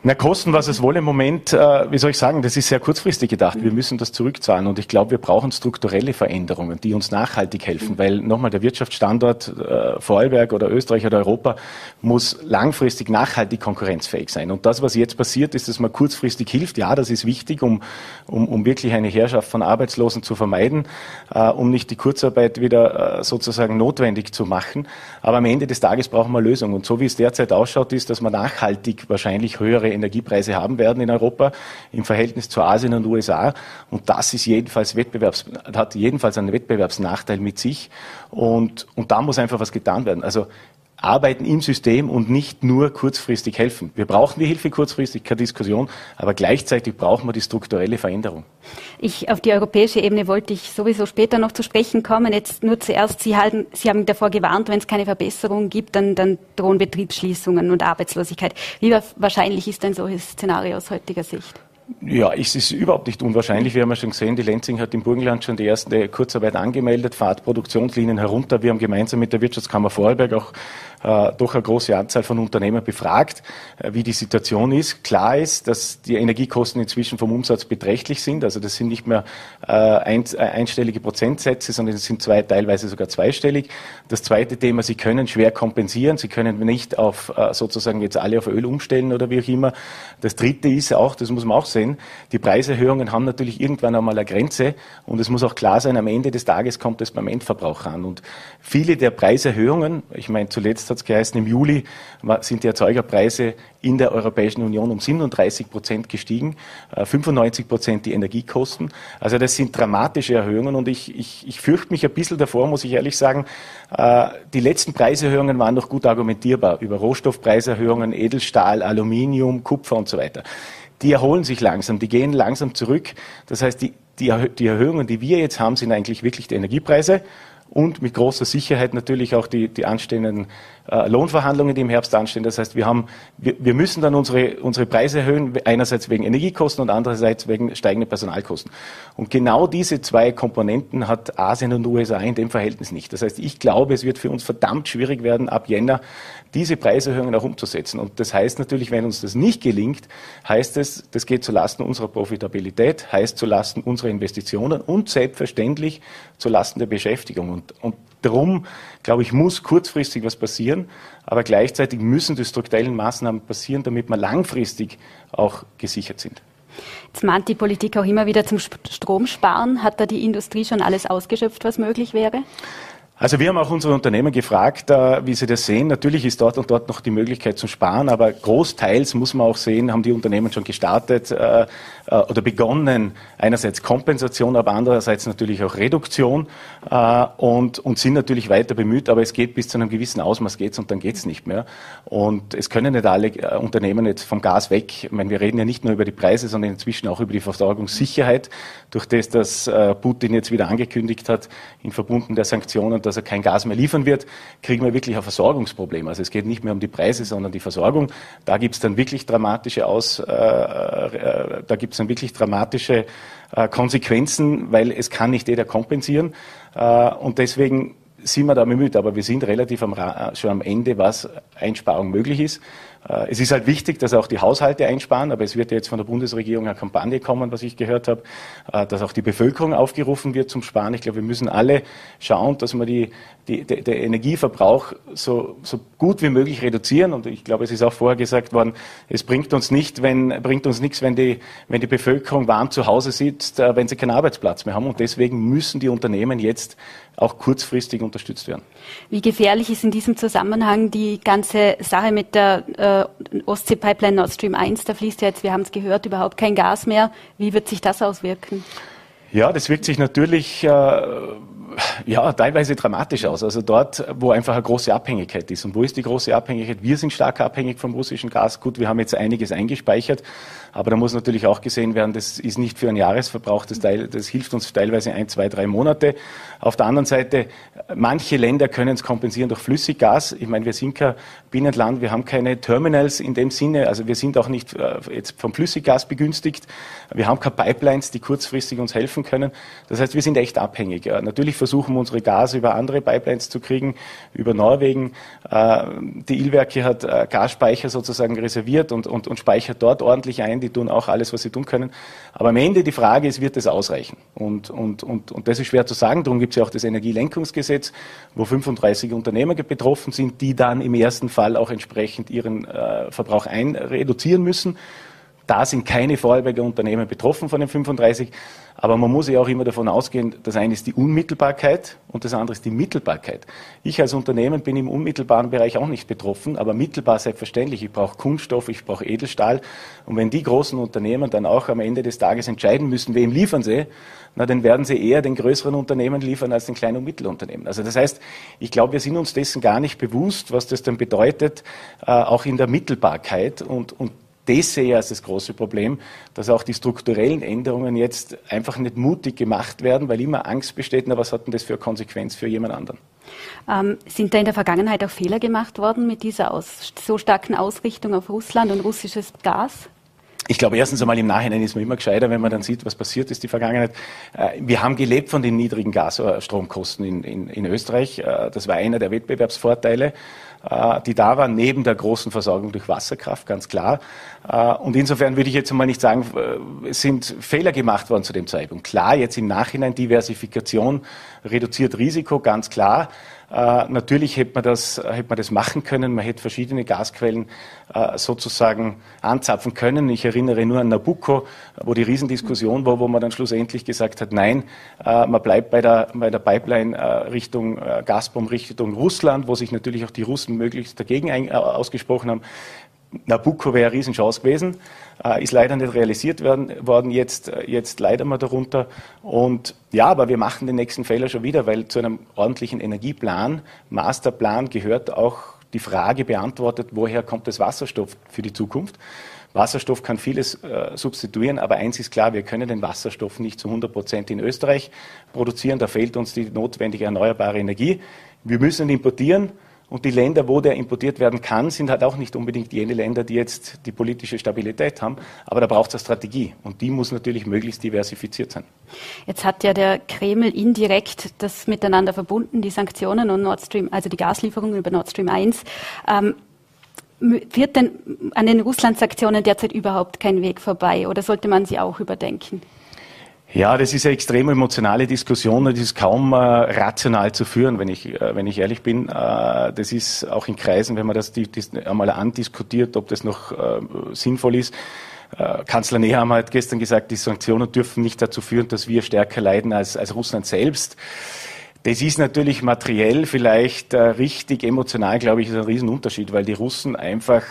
D: Na, kosten, was es wolle im Moment, äh, wie soll ich sagen, das ist sehr kurzfristig gedacht. Wir müssen das zurückzahlen und ich glaube, wir brauchen strukturelle Veränderungen, die uns nachhaltig helfen, weil nochmal der Wirtschaftsstandort äh, Vorarlberg oder Österreich oder Europa muss langfristig nachhaltig konkurrenzfähig sein. Und das, was jetzt passiert, ist, dass man kurzfristig hilft. Ja, das ist wichtig, um, um, um wirklich eine Herrschaft von Arbeitslosen zu vermeiden, äh, um nicht die Kurzarbeit wieder äh, sozusagen notwendig zu machen. Aber am Ende des Tages brauchen wir Lösungen. Und so wie es derzeit ausschaut, ist, dass man nachhaltig wahrscheinlich höhere Energiepreise haben werden in Europa im Verhältnis zu Asien und USA. Und das ist jedenfalls Wettbewerbs, hat jedenfalls einen Wettbewerbsnachteil mit sich. Und, und da muss einfach was getan werden. Also arbeiten im System und nicht nur kurzfristig helfen. Wir brauchen die Hilfe kurzfristig, keine Diskussion, aber gleichzeitig brauchen wir die strukturelle Veränderung.
B: Ich, auf die europäische Ebene wollte ich sowieso später noch zu sprechen kommen. Jetzt nur zuerst, Sie, halten, Sie haben davor gewarnt, wenn es keine Verbesserung gibt, dann, dann drohen Betriebsschließungen und Arbeitslosigkeit. Wie wahrscheinlich ist ein solches Szenario aus heutiger Sicht?
D: Ja, es ist überhaupt nicht unwahrscheinlich. Wir haben ja schon gesehen, die Lenzing hat im Burgenland schon die erste Kurzarbeit angemeldet, fahrt Produktionslinien herunter. Wir haben gemeinsam mit der Wirtschaftskammer Vorarlberg auch äh, doch eine große Anzahl von Unternehmen befragt, äh, wie die Situation ist. Klar ist, dass die Energiekosten inzwischen vom Umsatz beträchtlich sind. Also das sind nicht mehr äh, äh, einstellige Prozentsätze, sondern es sind zwei, teilweise sogar zweistellig. Das zweite Thema, sie können schwer kompensieren. Sie können nicht auf sozusagen jetzt alle auf Öl umstellen oder wie auch immer. Das dritte ist auch, das muss man auch sehen, die Preiserhöhungen haben natürlich irgendwann einmal eine Grenze und es muss auch klar sein, am Ende des Tages kommt es beim Endverbraucher an. Und viele der Preiserhöhungen, ich meine zuletzt hat es geheißen, im Juli sind die Erzeugerpreise in der Europäischen Union um 37 Prozent gestiegen, 95 äh, Prozent die Energiekosten. Also das sind dramatische Erhöhungen und ich, ich, ich fürchte mich ein bisschen davor, muss ich ehrlich sagen. Äh, die letzten Preiserhöhungen waren noch gut argumentierbar über Rohstoffpreiserhöhungen, Edelstahl, Aluminium, Kupfer und so weiter. Die erholen sich langsam, die gehen langsam zurück. Das heißt, die, die, die Erhöhungen, die wir jetzt haben, sind eigentlich wirklich die Energiepreise und mit großer Sicherheit natürlich auch die, die anstehenden äh, Lohnverhandlungen, die im Herbst anstehen. Das heißt, wir, haben, wir, wir müssen dann unsere, unsere Preise erhöhen, einerseits wegen Energiekosten und andererseits wegen steigender Personalkosten. Und genau diese zwei Komponenten hat Asien und USA in dem Verhältnis nicht. Das heißt, ich glaube, es wird für uns verdammt schwierig werden, ab Jänner diese Preiserhöhungen auch umzusetzen. Und das heißt natürlich, wenn uns das nicht gelingt, heißt es, das geht zulasten unserer Profitabilität, heißt zulasten unserer Investitionen und selbstverständlich zulasten der Beschäftigung. Und, und darum, glaube ich, muss kurzfristig was passieren, aber gleichzeitig müssen die strukturellen Maßnahmen passieren, damit wir langfristig auch gesichert sind.
B: Jetzt mahnt die Politik auch immer wieder zum Stromsparen. Hat da die Industrie schon alles ausgeschöpft, was möglich wäre?
D: Also wir haben auch unsere Unternehmen gefragt, äh, wie sie das sehen. Natürlich ist dort und dort noch die Möglichkeit zum Sparen, aber großteils muss man auch sehen, haben die Unternehmen schon gestartet äh, äh, oder begonnen, einerseits Kompensation, aber andererseits natürlich auch Reduktion und, und sind natürlich weiter bemüht, aber es geht bis zu einem gewissen Ausmaß geht's und dann geht's nicht mehr. Und es können nicht alle Unternehmen jetzt vom Gas weg. Ich meine, wir reden ja nicht nur über die Preise, sondern inzwischen auch über die Versorgungssicherheit, durch das, dass Putin jetzt wieder angekündigt hat, in Verbunden der Sanktionen, dass er kein Gas mehr liefern wird, kriegen wir wirklich ein Versorgungsproblem. Also es geht nicht mehr um die Preise, sondern die Versorgung. Da gibt es dann wirklich dramatische Aus, äh, äh, da gibt es dann wirklich dramatische äh, Konsequenzen, weil es kann nicht jeder kompensieren. Äh, und deswegen sind wir da bemüht, aber wir sind relativ am, schon am Ende, was Einsparung möglich ist. Äh, es ist halt wichtig, dass auch die Haushalte einsparen, aber es wird ja jetzt von der Bundesregierung eine Kampagne kommen, was ich gehört habe, äh, dass auch die Bevölkerung aufgerufen wird zum Sparen. Ich glaube, wir müssen alle schauen, dass wir die, die, der Energieverbrauch so, so gut wie möglich reduzieren. Und ich glaube, es ist auch vorher gesagt worden, es bringt uns nicht, wenn, bringt uns nichts, wenn die, wenn die Bevölkerung warm zu Hause sitzt, äh, wenn sie keinen Arbeitsplatz mehr haben. Und deswegen müssen die Unternehmen jetzt auch kurzfristig unterstützt werden.
B: Wie gefährlich ist in diesem Zusammenhang die ganze Sache mit der äh, Ostsee-Pipeline Nord Stream 1? Da fließt ja jetzt, wir haben es gehört, überhaupt kein Gas mehr. Wie wird sich das auswirken?
D: Ja, das wirkt sich natürlich äh, ja, teilweise dramatisch aus. Also dort, wo einfach eine große Abhängigkeit ist. Und wo ist die große Abhängigkeit? Wir sind stark abhängig vom russischen Gas. Gut, wir haben jetzt einiges eingespeichert, aber da muss natürlich auch gesehen werden, das ist nicht für einen Jahresverbrauch, das, teil, das hilft uns teilweise ein, zwei, drei Monate. Auf der anderen Seite, manche Länder können es kompensieren durch Flüssiggas. Ich meine, wir sind kein Binnenland, wir haben keine Terminals in dem Sinne, also wir sind auch nicht äh, jetzt vom Flüssiggas begünstigt. Wir haben keine Pipelines, die kurzfristig uns helfen können. Das heißt, wir sind echt abhängig. Natürlich versuchen unsere Gase über andere Pipelines zu kriegen, über Norwegen. Äh, die Ilwerke hat äh, Gasspeicher sozusagen reserviert und, und, und speichert dort ordentlich ein. Die tun auch alles, was sie tun können. Aber am Ende die Frage ist, wird das ausreichen? Und, und, und, und das ist schwer zu sagen. Darum gibt es ja auch das Energielenkungsgesetz, wo 35 Unternehmer betroffen sind, die dann im ersten Fall auch entsprechend ihren äh, Verbrauch ein reduzieren müssen. Da sind keine Vorarlberger Unternehmen betroffen von den 35. Aber man muss ja auch immer davon ausgehen, das eine ist die Unmittelbarkeit und das andere ist die Mittelbarkeit. Ich als Unternehmen bin im unmittelbaren Bereich auch nicht betroffen, aber mittelbar selbstverständlich. Ich brauche Kunststoff, ich brauche Edelstahl. Und wenn die großen Unternehmen dann auch am Ende des Tages entscheiden müssen, wem liefern sie, na, dann werden sie eher den größeren Unternehmen liefern als den kleinen und Mittelunternehmen. Also das heißt, ich glaube, wir sind uns dessen gar nicht bewusst, was das dann bedeutet, äh, auch in der Mittelbarkeit. Und, und das sehe ich als das große Problem, dass auch die strukturellen Änderungen jetzt einfach nicht mutig gemacht werden, weil immer Angst besteht, na, was hat denn das für eine Konsequenz für jemand anderen?
B: Ähm, sind da in der Vergangenheit auch Fehler gemacht worden mit dieser aus, so starken Ausrichtung auf Russland und russisches Gas?
D: Ich glaube, erstens einmal im Nachhinein ist man immer gescheiter, wenn man dann sieht, was passiert ist, die Vergangenheit. Äh, wir haben gelebt von den niedrigen Gasstromkosten in, in, in Österreich. Äh, das war einer der Wettbewerbsvorteile. Äh, die da waren, neben der großen Versorgung durch Wasserkraft, ganz klar. Äh, und insofern würde ich jetzt einmal nicht sagen, äh, es sind Fehler gemacht worden zu dem Zeitpunkt. Klar, jetzt im Nachhinein Diversifikation reduziert Risiko, ganz klar. Äh, natürlich hätte man, das, hätte man das machen können. Man hätte verschiedene Gasquellen äh, sozusagen anzapfen können. Ich erinnere nur an Nabucco, wo die Riesendiskussion war, wo man dann schlussendlich gesagt hat, nein, äh, man bleibt bei der, bei der Pipeline Richtung Gazprom, Richtung Russland, wo sich natürlich auch die Russen möglichst dagegen ausgesprochen haben. Nabucco wäre eine Riesenchance gewesen, äh, ist leider nicht realisiert werden, worden, jetzt, äh, jetzt leiden wir darunter. Und ja, aber wir machen den nächsten Fehler schon wieder, weil zu einem ordentlichen Energieplan, Masterplan gehört auch die Frage beantwortet, woher kommt das Wasserstoff für die Zukunft. Wasserstoff kann vieles äh, substituieren, aber eins ist klar, wir können den Wasserstoff nicht zu 100 Prozent in Österreich produzieren. Da fehlt uns die notwendige erneuerbare Energie. Wir müssen ihn importieren und die Länder, wo der importiert werden kann, sind halt auch nicht unbedingt jene Länder, die jetzt die politische Stabilität haben. Aber da braucht es eine Strategie. Und die muss natürlich möglichst diversifiziert sein.
B: Jetzt hat ja der Kreml indirekt das miteinander verbunden, die Sanktionen und Nord Stream, also die Gaslieferungen über Nord Stream 1. Ähm, wird denn an den Russland-Sanktionen derzeit überhaupt kein Weg vorbei oder sollte man sie auch überdenken?
D: Ja, das ist eine extrem emotionale Diskussion und ist kaum äh, rational zu führen, wenn ich, äh, wenn ich ehrlich bin. Äh, das ist auch in Kreisen, wenn man das, die, das einmal andiskutiert, ob das noch äh, sinnvoll ist. Äh, Kanzler Nehammer hat gestern gesagt, die Sanktionen dürfen nicht dazu führen, dass wir stärker leiden als, als Russland selbst. Das ist natürlich materiell vielleicht äh, richtig, emotional, glaube ich, ist ein Riesenunterschied, weil die Russen einfach,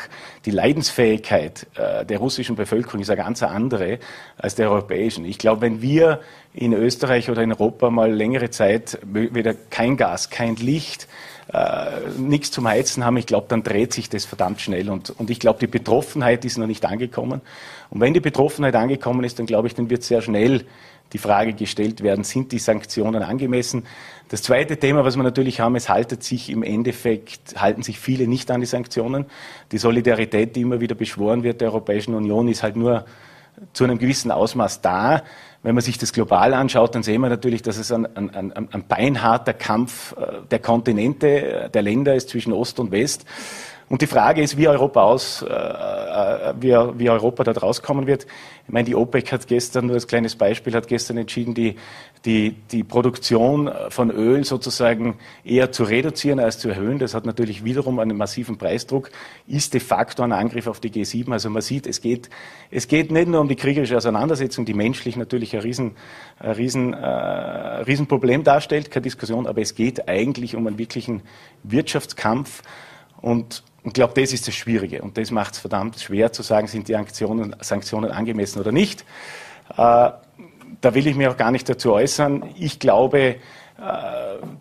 D: die Leidensfähigkeit äh, der russischen Bevölkerung ist eine ganz andere als der europäischen. Ich glaube, wenn wir in Österreich oder in Europa mal längere Zeit wieder kein Gas, kein Licht, äh, nichts zum Heizen haben, ich glaube, dann dreht sich das verdammt schnell. Und, und ich glaube, die Betroffenheit ist noch nicht angekommen. Und wenn die Betroffenheit angekommen ist, dann glaube ich, dann wird sehr schnell die Frage gestellt werden, sind die Sanktionen angemessen? Das zweite Thema, was wir natürlich haben, es haltet sich im Endeffekt, halten sich viele nicht an die Sanktionen. Die Solidarität, die immer wieder beschworen wird der Europäischen Union, ist halt nur zu einem gewissen Ausmaß da. Wenn man sich das global anschaut, dann sehen wir natürlich, dass es ein, ein, ein, ein beinharter Kampf äh, der Kontinente, äh, der Länder ist zwischen Ost und West. Und die Frage ist, wie Europa aus, äh, äh, wie, wie Europa dort rauskommen wird. Ich meine, die OPEC hat gestern, nur als kleines Beispiel, hat gestern entschieden, die, die, die Produktion von Öl sozusagen eher zu reduzieren als zu erhöhen. Das hat natürlich wiederum einen massiven Preisdruck, ist de facto ein Angriff auf die G7. Also man sieht, es geht, es geht nicht nur um die kriegerische Auseinandersetzung, die menschlich natürlich ein riesen, ein riesen, äh, Riesenproblem darstellt, keine Diskussion, aber es geht eigentlich um einen wirklichen Wirtschaftskampf und und ich glaube, das ist das Schwierige. Und das macht es verdammt schwer zu sagen, sind die Sanktionen, Sanktionen angemessen oder nicht. Äh, da will ich mich auch gar nicht dazu äußern. Ich glaube, äh,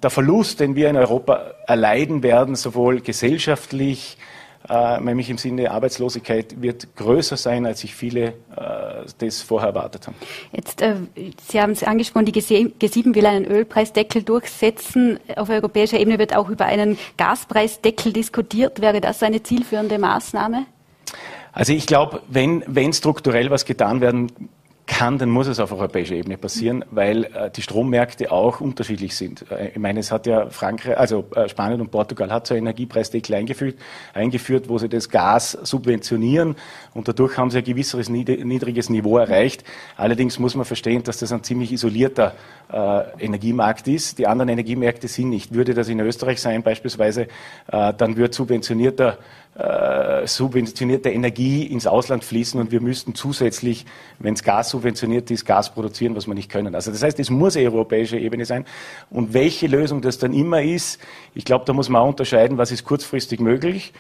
D: der Verlust, den wir in Europa erleiden werden, sowohl gesellschaftlich, nämlich im Sinne Arbeitslosigkeit, wird größer sein, als sich viele äh, das vorher erwartet haben.
B: Jetzt, äh, Sie haben es angesprochen, die G7 will einen Ölpreisdeckel durchsetzen. Auf europäischer Ebene wird auch über einen Gaspreisdeckel diskutiert. Wäre das eine zielführende Maßnahme?
D: Also ich glaube, wenn, wenn strukturell was getan werden kann, dann muss es auf europäischer Ebene passieren, weil äh, die Strommärkte auch unterschiedlich sind. Äh, ich meine, es hat ja Frankreich, also äh, Spanien und Portugal hat so Energiepreisdeckel eingeführt, eingeführt, wo sie das Gas subventionieren und dadurch haben sie ein gewisseres niedriges Niveau erreicht. Allerdings muss man verstehen, dass das ein ziemlich isolierter äh, Energiemarkt ist. Die anderen Energiemärkte sind nicht. Würde das in Österreich sein beispielsweise, äh, dann wird subventionierter äh, subventionierte Energie ins Ausland fließen und wir müssten zusätzlich, wenn es Gas subventioniert ist, Gas produzieren, was wir nicht können. Also das heißt, es muss eine europäische Ebene sein. Und welche Lösung das dann immer ist, ich glaube, da muss man auch unterscheiden, was ist kurzfristig möglich.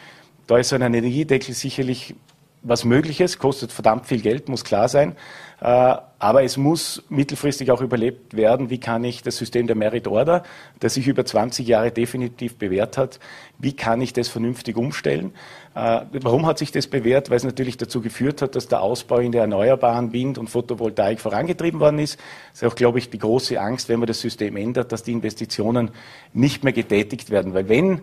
D: Da ist so ein Energiedeckel sicherlich was Mögliches, kostet verdammt viel Geld, muss klar sein. Äh, aber es muss mittelfristig auch überlebt werden, wie kann ich das System der Merit Order, das sich über 20 Jahre definitiv bewährt hat, wie kann ich das vernünftig umstellen? Äh, warum hat sich das bewährt? Weil es natürlich dazu geführt hat, dass der Ausbau in der erneuerbaren Wind- und Photovoltaik vorangetrieben worden ist. Das ist auch, glaube ich, die große Angst, wenn man das System ändert, dass die Investitionen nicht mehr getätigt werden. Weil wenn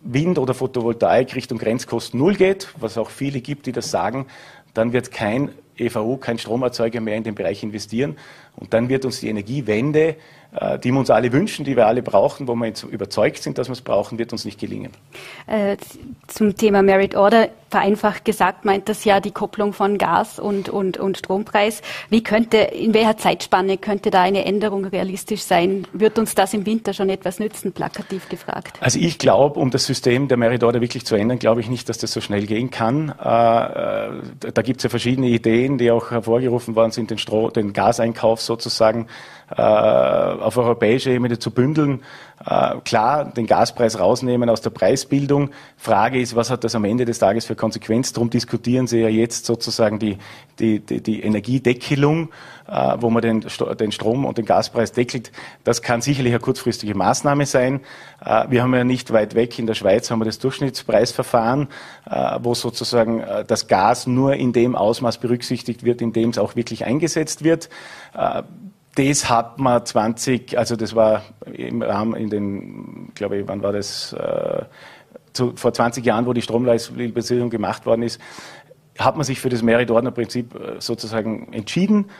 D: Wind oder Photovoltaik Richtung Grenzkosten Null geht, was auch viele gibt, die das sagen, dann wird kein EVU, kein Stromerzeuger mehr in den Bereich investieren. Und dann wird uns die Energiewende, äh, die wir uns alle wünschen, die wir alle brauchen, wo wir jetzt überzeugt sind, dass wir es brauchen, wird uns nicht gelingen.
B: Äh, zum Thema Merit Order, vereinfacht gesagt, meint das ja die Kopplung von Gas und, und, und Strompreis. Wie könnte, in welcher Zeitspanne könnte da eine Änderung realistisch sein? Wird uns das im Winter schon etwas nützen, plakativ gefragt?
D: Also ich glaube, um das System der Merit Order wirklich zu ändern, glaube ich nicht, dass das so schnell gehen kann. Äh, da gibt es ja verschiedene Ideen, die auch hervorgerufen worden sind, den, Stro den Gaseinkauf sozusagen äh, auf europäischer Ebene zu bündeln. Äh, klar, den Gaspreis rausnehmen aus der Preisbildung. Frage ist, was hat das am Ende des Tages für Konsequenz? Darum diskutieren Sie ja jetzt sozusagen die, die, die, die Energiedeckelung, äh, wo man den, den Strom- und den Gaspreis deckelt. Das kann sicherlich eine kurzfristige Maßnahme sein. Äh, wir haben ja nicht weit weg in der Schweiz haben wir das Durchschnittspreisverfahren, wo sozusagen das Gas nur in dem Ausmaß berücksichtigt wird, in dem es auch wirklich eingesetzt wird. Das hat man 20, also das war im Rahmen in den, glaube ich, wann war das, äh, zu, vor 20 Jahren, wo die Stromleistungsliberalisierung gemacht worden ist, hat man sich für das Merit-Ordner-Prinzip äh, sozusagen entschieden,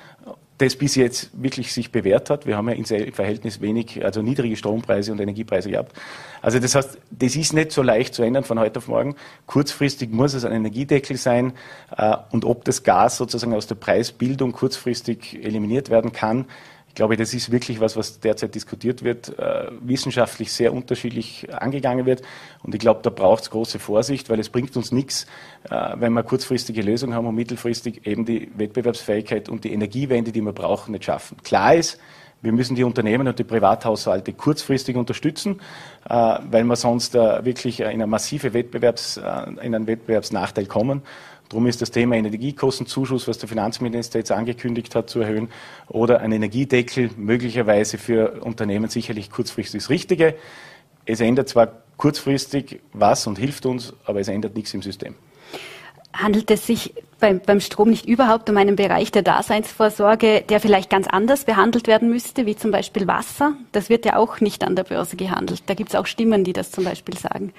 D: das bis jetzt wirklich sich bewährt hat. Wir haben ja im Verhältnis wenig, also niedrige Strompreise und Energiepreise gehabt. Also das heißt, das ist nicht so leicht zu ändern von heute auf morgen. Kurzfristig muss es ein Energiedeckel sein äh, und ob das Gas sozusagen aus der Preisbildung kurzfristig eliminiert werden kann, ich glaube, das ist wirklich was, was derzeit diskutiert wird, äh, wissenschaftlich sehr unterschiedlich angegangen wird. Und ich glaube, da braucht es große Vorsicht, weil es bringt uns nichts, äh, wenn wir kurzfristige Lösungen haben und mittelfristig eben die Wettbewerbsfähigkeit und die Energiewende, die wir brauchen, nicht schaffen. Klar ist, Wir müssen die Unternehmen und die Privathaushalte kurzfristig unterstützen, äh, weil wir sonst äh, wirklich in, eine massive Wettbewerbs, äh, in einen Wettbewerbsnachteil kommen. Darum ist das Thema Energiekostenzuschuss, was der Finanzminister jetzt angekündigt hat, zu erhöhen oder ein Energiedeckel möglicherweise für Unternehmen sicherlich kurzfristig das Richtige. Es ändert zwar kurzfristig was und hilft uns, aber es ändert nichts im System.
B: Handelt es sich beim, beim, Strom nicht überhaupt um einen Bereich der Daseinsvorsorge, der vielleicht ganz anders behandelt werden müsste, wie zum Beispiel Wasser? Das wird ja auch nicht an der Börse gehandelt. Da gibt es auch Stimmen, die das zum Beispiel sagen.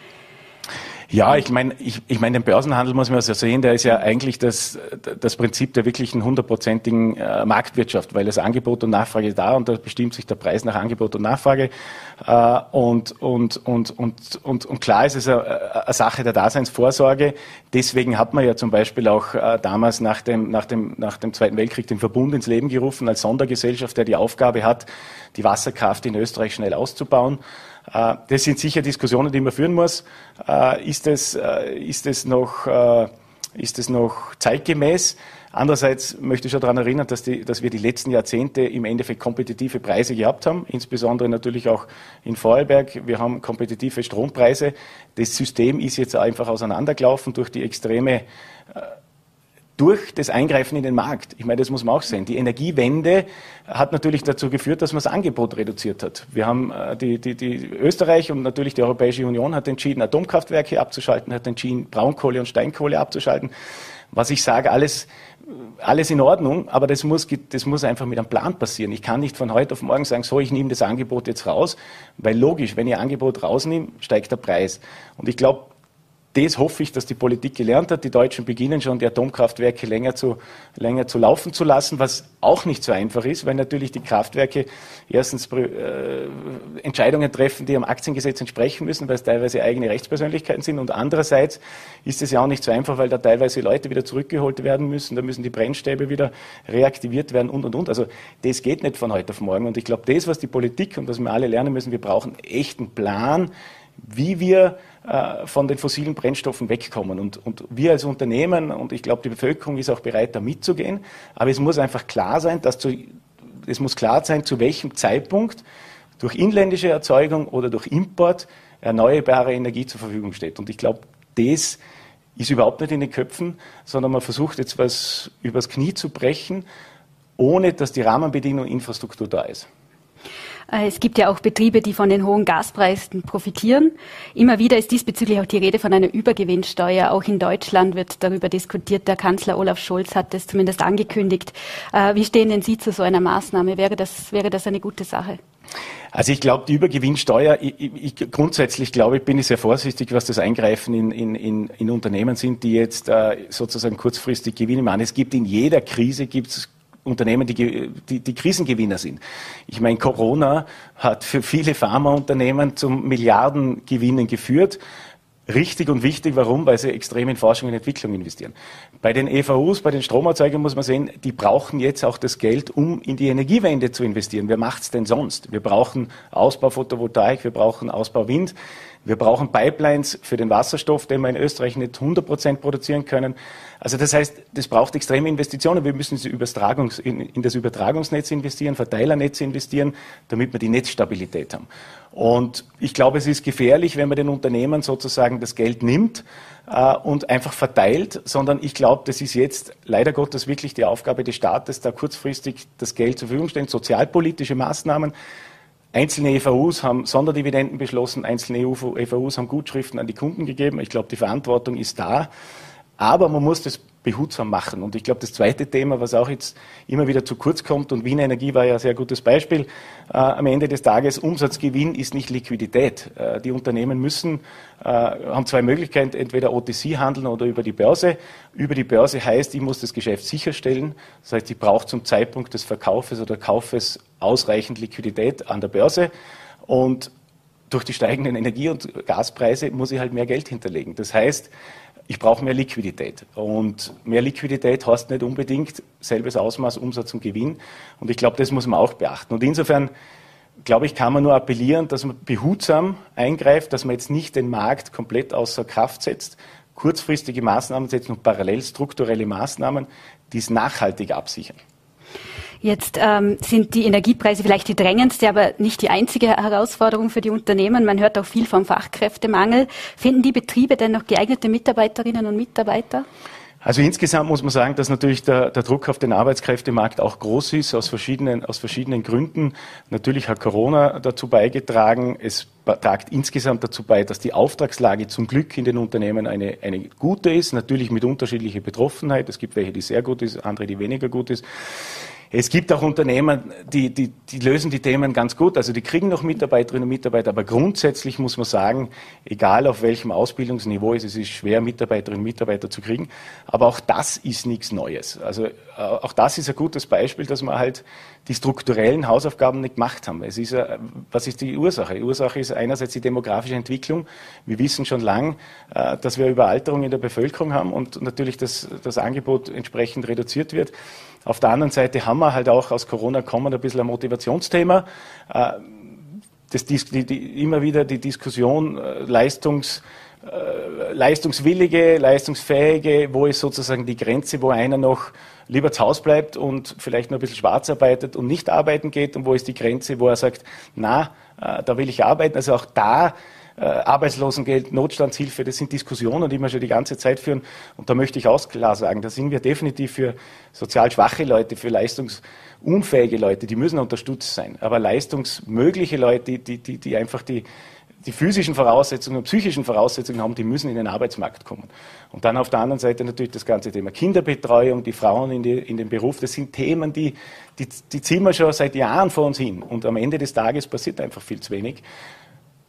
D: Ja, ich meine, ich, ich mein, den Börsenhandel muss man so sehen, der ist ja eigentlich das, das Prinzip der wirklichen hundertprozentigen äh, Marktwirtschaft, weil das Angebot und Nachfrage da und da bestimmt sich der Preis nach Angebot und Nachfrage. Äh, und, und, und, und, und, und klar ist es eine, eine Sache der Daseinsvorsorge. Deswegen hat man ja zum Beispiel auch äh, damals nach dem, nach, dem, nach dem Zweiten Weltkrieg den Verbund ins Leben gerufen als Sondergesellschaft, der die Aufgabe hat, die Wasserkraft in Österreich schnell auszubauen. Äh, das sind sicher Diskussionen, die man führen muss. Äh, ist es, äh, ist es, noch, ist es noch zeitgemäß? Andererseits möchte ich schon daran erinnern, dass, die, dass, wir die letzten Jahrzehnte im Endeffekt kompetitive Preise gehabt haben, insbesondere natürlich auch in Vorarlberg. Wir haben kompetitive Strompreise. Das System ist jetzt einfach auseinandergelaufen durch die extreme durch das Eingreifen in den Markt. Ich meine, das muss man auch sehen. Die Energiewende hat natürlich dazu geführt, dass man das Angebot reduziert hat. Wir haben äh, die, die, die Österreich und natürlich die Europäische Union hat entschieden, Atomkraftwerke abzuschalten, hat entschieden, Braunkohle und Steinkohle abzuschalten. Was ich sage, alles, alles in Ordnung, aber das muss, das muss einfach mit einem Plan passieren. Ich kann nicht von heute auf morgen sagen, so, ich nehme das Angebot jetzt raus, weil logisch, wenn ich Angebot rausnehme, steigt der Preis. Und ich glaube, das hoffe ich, dass die Politik gelernt hat. Die Deutschen beginnen schon, die Atomkraftwerke länger zu, länger zu laufen zu lassen, was auch nicht so einfach ist, weil natürlich die Kraftwerke erstens äh, Entscheidungen treffen, die am Aktiengesetz entsprechen müssen, weil es teilweise eigene Rechtspersönlichkeiten sind. Und andererseits ist es ja auch nicht so einfach, weil da teilweise Leute wieder zurückgeholt werden müssen, da müssen die Brennstäbe wieder reaktiviert werden und, und, und. Also das geht nicht von heute auf morgen. Und ich glaube, das, was die Politik und was wir alle lernen müssen, wir brauchen echten Plan, wie wir äh, von den fossilen Brennstoffen wegkommen. Und, und wir als Unternehmen und ich glaube, die Bevölkerung ist auch bereit, da mitzugehen. Aber es muss einfach klar sein, dass zu, es muss klar sein, zu welchem Zeitpunkt durch inländische Erzeugung oder durch Import erneuerbare Energie zur Verfügung steht. Und ich glaube, das ist überhaupt nicht in den Köpfen, sondern man versucht jetzt was übers Knie zu brechen, ohne dass die Rahmenbedingungen und Infrastruktur da ist.
B: Äh, es gibt ja auch Betriebe, die von den hohen Gaspreisen profitieren. Immer wieder ist diesbezüglich auch die Rede von einer Übergewinnsteuer. Auch in Deutschland wird darüber diskutiert. Der Kanzler Olaf Scholz hat das zumindest angekündigt. Äh, wie stehen denn Sie zu so einer Maßnahme? Wäre das, wäre das eine gute Sache?
D: Also ich glaube, die Übergewinnsteuer, ich, ich, grundsätzlich glaube ich, bin ich sehr vorsichtig, was das Eingreifen in, in, in, in Unternehmen sind, die jetzt äh, sozusagen kurzfristig Gewinne machen. Es gibt in jeder Krise gibt's Unternehmen, die, die, die Krisengewinner sind. Ich meine, Corona hat für viele Pharmaunternehmen zum Milliardengewinnen geführt. Richtig und wichtig, warum? Weil sie extrem in Forschung und Entwicklung investieren. Bei den EVUs, bei den Stromerzeugern muss man sehen, die brauchen jetzt auch das Geld, um in die Energiewende zu investieren. Wer macht's denn sonst? Wir brauchen Ausbau Photovoltaik, wir brauchen Ausbau Wind. Wir brauchen Pipelines für den Wasserstoff, den wir in Österreich nicht 100 Prozent produzieren können. Also das heißt, das braucht extreme Investitionen. Wir müssen in, das Übertragungsnetz investieren, Verteilernetze investieren, damit wir die Netzstabilität haben. Und ich glaube, es ist gefährlich, wenn man den Unternehmen sozusagen das Geld nimmt äh, und einfach verteilt, sondern ich glaube, das ist jetzt leider Gottes wirklich die Aufgabe des Staates, da kurzfristig das Geld zur Verfügung stellen, sozialpolitische Maßnahmen, Einzelne EVUs haben Sonderdividenden beschlossen, einzelne EVUs haben Gutschriften an die Kunden gegeben. Ich glaube, die Verantwortung ist da. Aber man muss das behutsam machen. Und ich glaube, das zweite Thema, was auch jetzt immer wieder zu kurz kommt, und Wien Energie war ja ein sehr gutes Beispiel, äh, am Ende des Tages, Umsatzgewinn ist nicht Liquidität. Äh, die Unternehmen müssen, äh, haben zwei Möglichkeiten, entweder OTC handeln oder über die Börse. Über die Börse heißt, ich muss das Geschäft sicherstellen. Das heißt, ich brauche zum Zeitpunkt des Verkaufes oder Kaufes ausreichend Liquidität an der Börse. Und durch die steigenden Energie- und Gaspreise muss ich halt mehr Geld hinterlegen. Das heißt, ich brauche mehr Liquidität. Und mehr Liquidität heißt nicht unbedingt selbes Ausmaß Umsatz und Gewinn. Und ich glaube, das muss man auch beachten. Und insofern, glaube ich, kann man nur appellieren, dass man behutsam eingreift, dass man jetzt nicht den Markt komplett außer Kraft setzt, kurzfristige Maßnahmen setzt und parallel strukturelle Maßnahmen, die es nachhaltig absichern.
B: Jetzt ähm, sind die Energiepreise vielleicht die drängendste, aber nicht die einzige Herausforderung für die Unternehmen. Man hört auch viel vom Fachkräftemangel. Finden die Betriebe denn noch geeignete Mitarbeiterinnen und Mitarbeiter?
D: Also insgesamt muss man sagen, dass natürlich der, der, Druck auf den Arbeitskräftemarkt auch groß ist, aus verschiedenen, aus verschiedenen Gründen. Natürlich hat Corona dazu beigetragen. Es tragt insgesamt dazu bei, dass die Auftragslage zum Glück in den Unternehmen eine, eine gute ist. Natürlich mit unterschiedlicher Betroffenheit. Es gibt welche, die sehr gut ist, andere, die weniger gut ist. Es gibt auch Unternehmen, die, die, die lösen die Themen ganz gut. Also die kriegen noch Mitarbeiterinnen und Mitarbeiter, aber grundsätzlich muss man sagen, egal auf welchem Ausbildungsniveau es ist, es ist schwer, Mitarbeiterinnen und Mitarbeiter zu kriegen. Aber auch das ist nichts Neues. Also äh, auch das ist ein gutes Beispiel, dass wir halt die strukturellen Hausaufgaben nicht gemacht haben. Es ist, was ist die Ursache? Die Ursache ist einerseits die demografische Entwicklung. Wir wissen schon lang, äh, dass wir Überalterung in der Bevölkerung haben und natürlich das, das Angebot entsprechend reduziert wird. Auf der anderen Seite haben wir halt auch aus Corona kommen ein bisschen ein Motivationsthema. Äh, das, die, die, immer wieder die Diskussion äh, Leistungs, äh, leistungswillige, leistungsfähige, wo ist sozusagen die Grenze, wo einer noch lieber zu Hause bleibt und vielleicht noch ein bisschen schwarz arbeitet und nicht arbeiten geht und wo ist die Grenze, wo er sagt, na, da will ich arbeiten. Also auch da Arbeitslosengeld, Notstandshilfe, das sind Diskussionen, die wir schon die ganze Zeit führen. Und da möchte ich auch klar sagen, da sind wir definitiv für sozial schwache Leute, für leistungsunfähige Leute, die müssen unterstützt sein. Aber leistungsmögliche Leute, die, die, die einfach die, die physischen Voraussetzungen und psychischen Voraussetzungen haben, die müssen in den Arbeitsmarkt kommen. Und dann auf der anderen Seite natürlich das ganze Thema Kinderbetreuung, die Frauen in, die, in den Beruf, das sind Themen, die, die, die ziehen wir schon seit Jahren vor uns hin. Und am Ende des Tages passiert einfach viel zu wenig.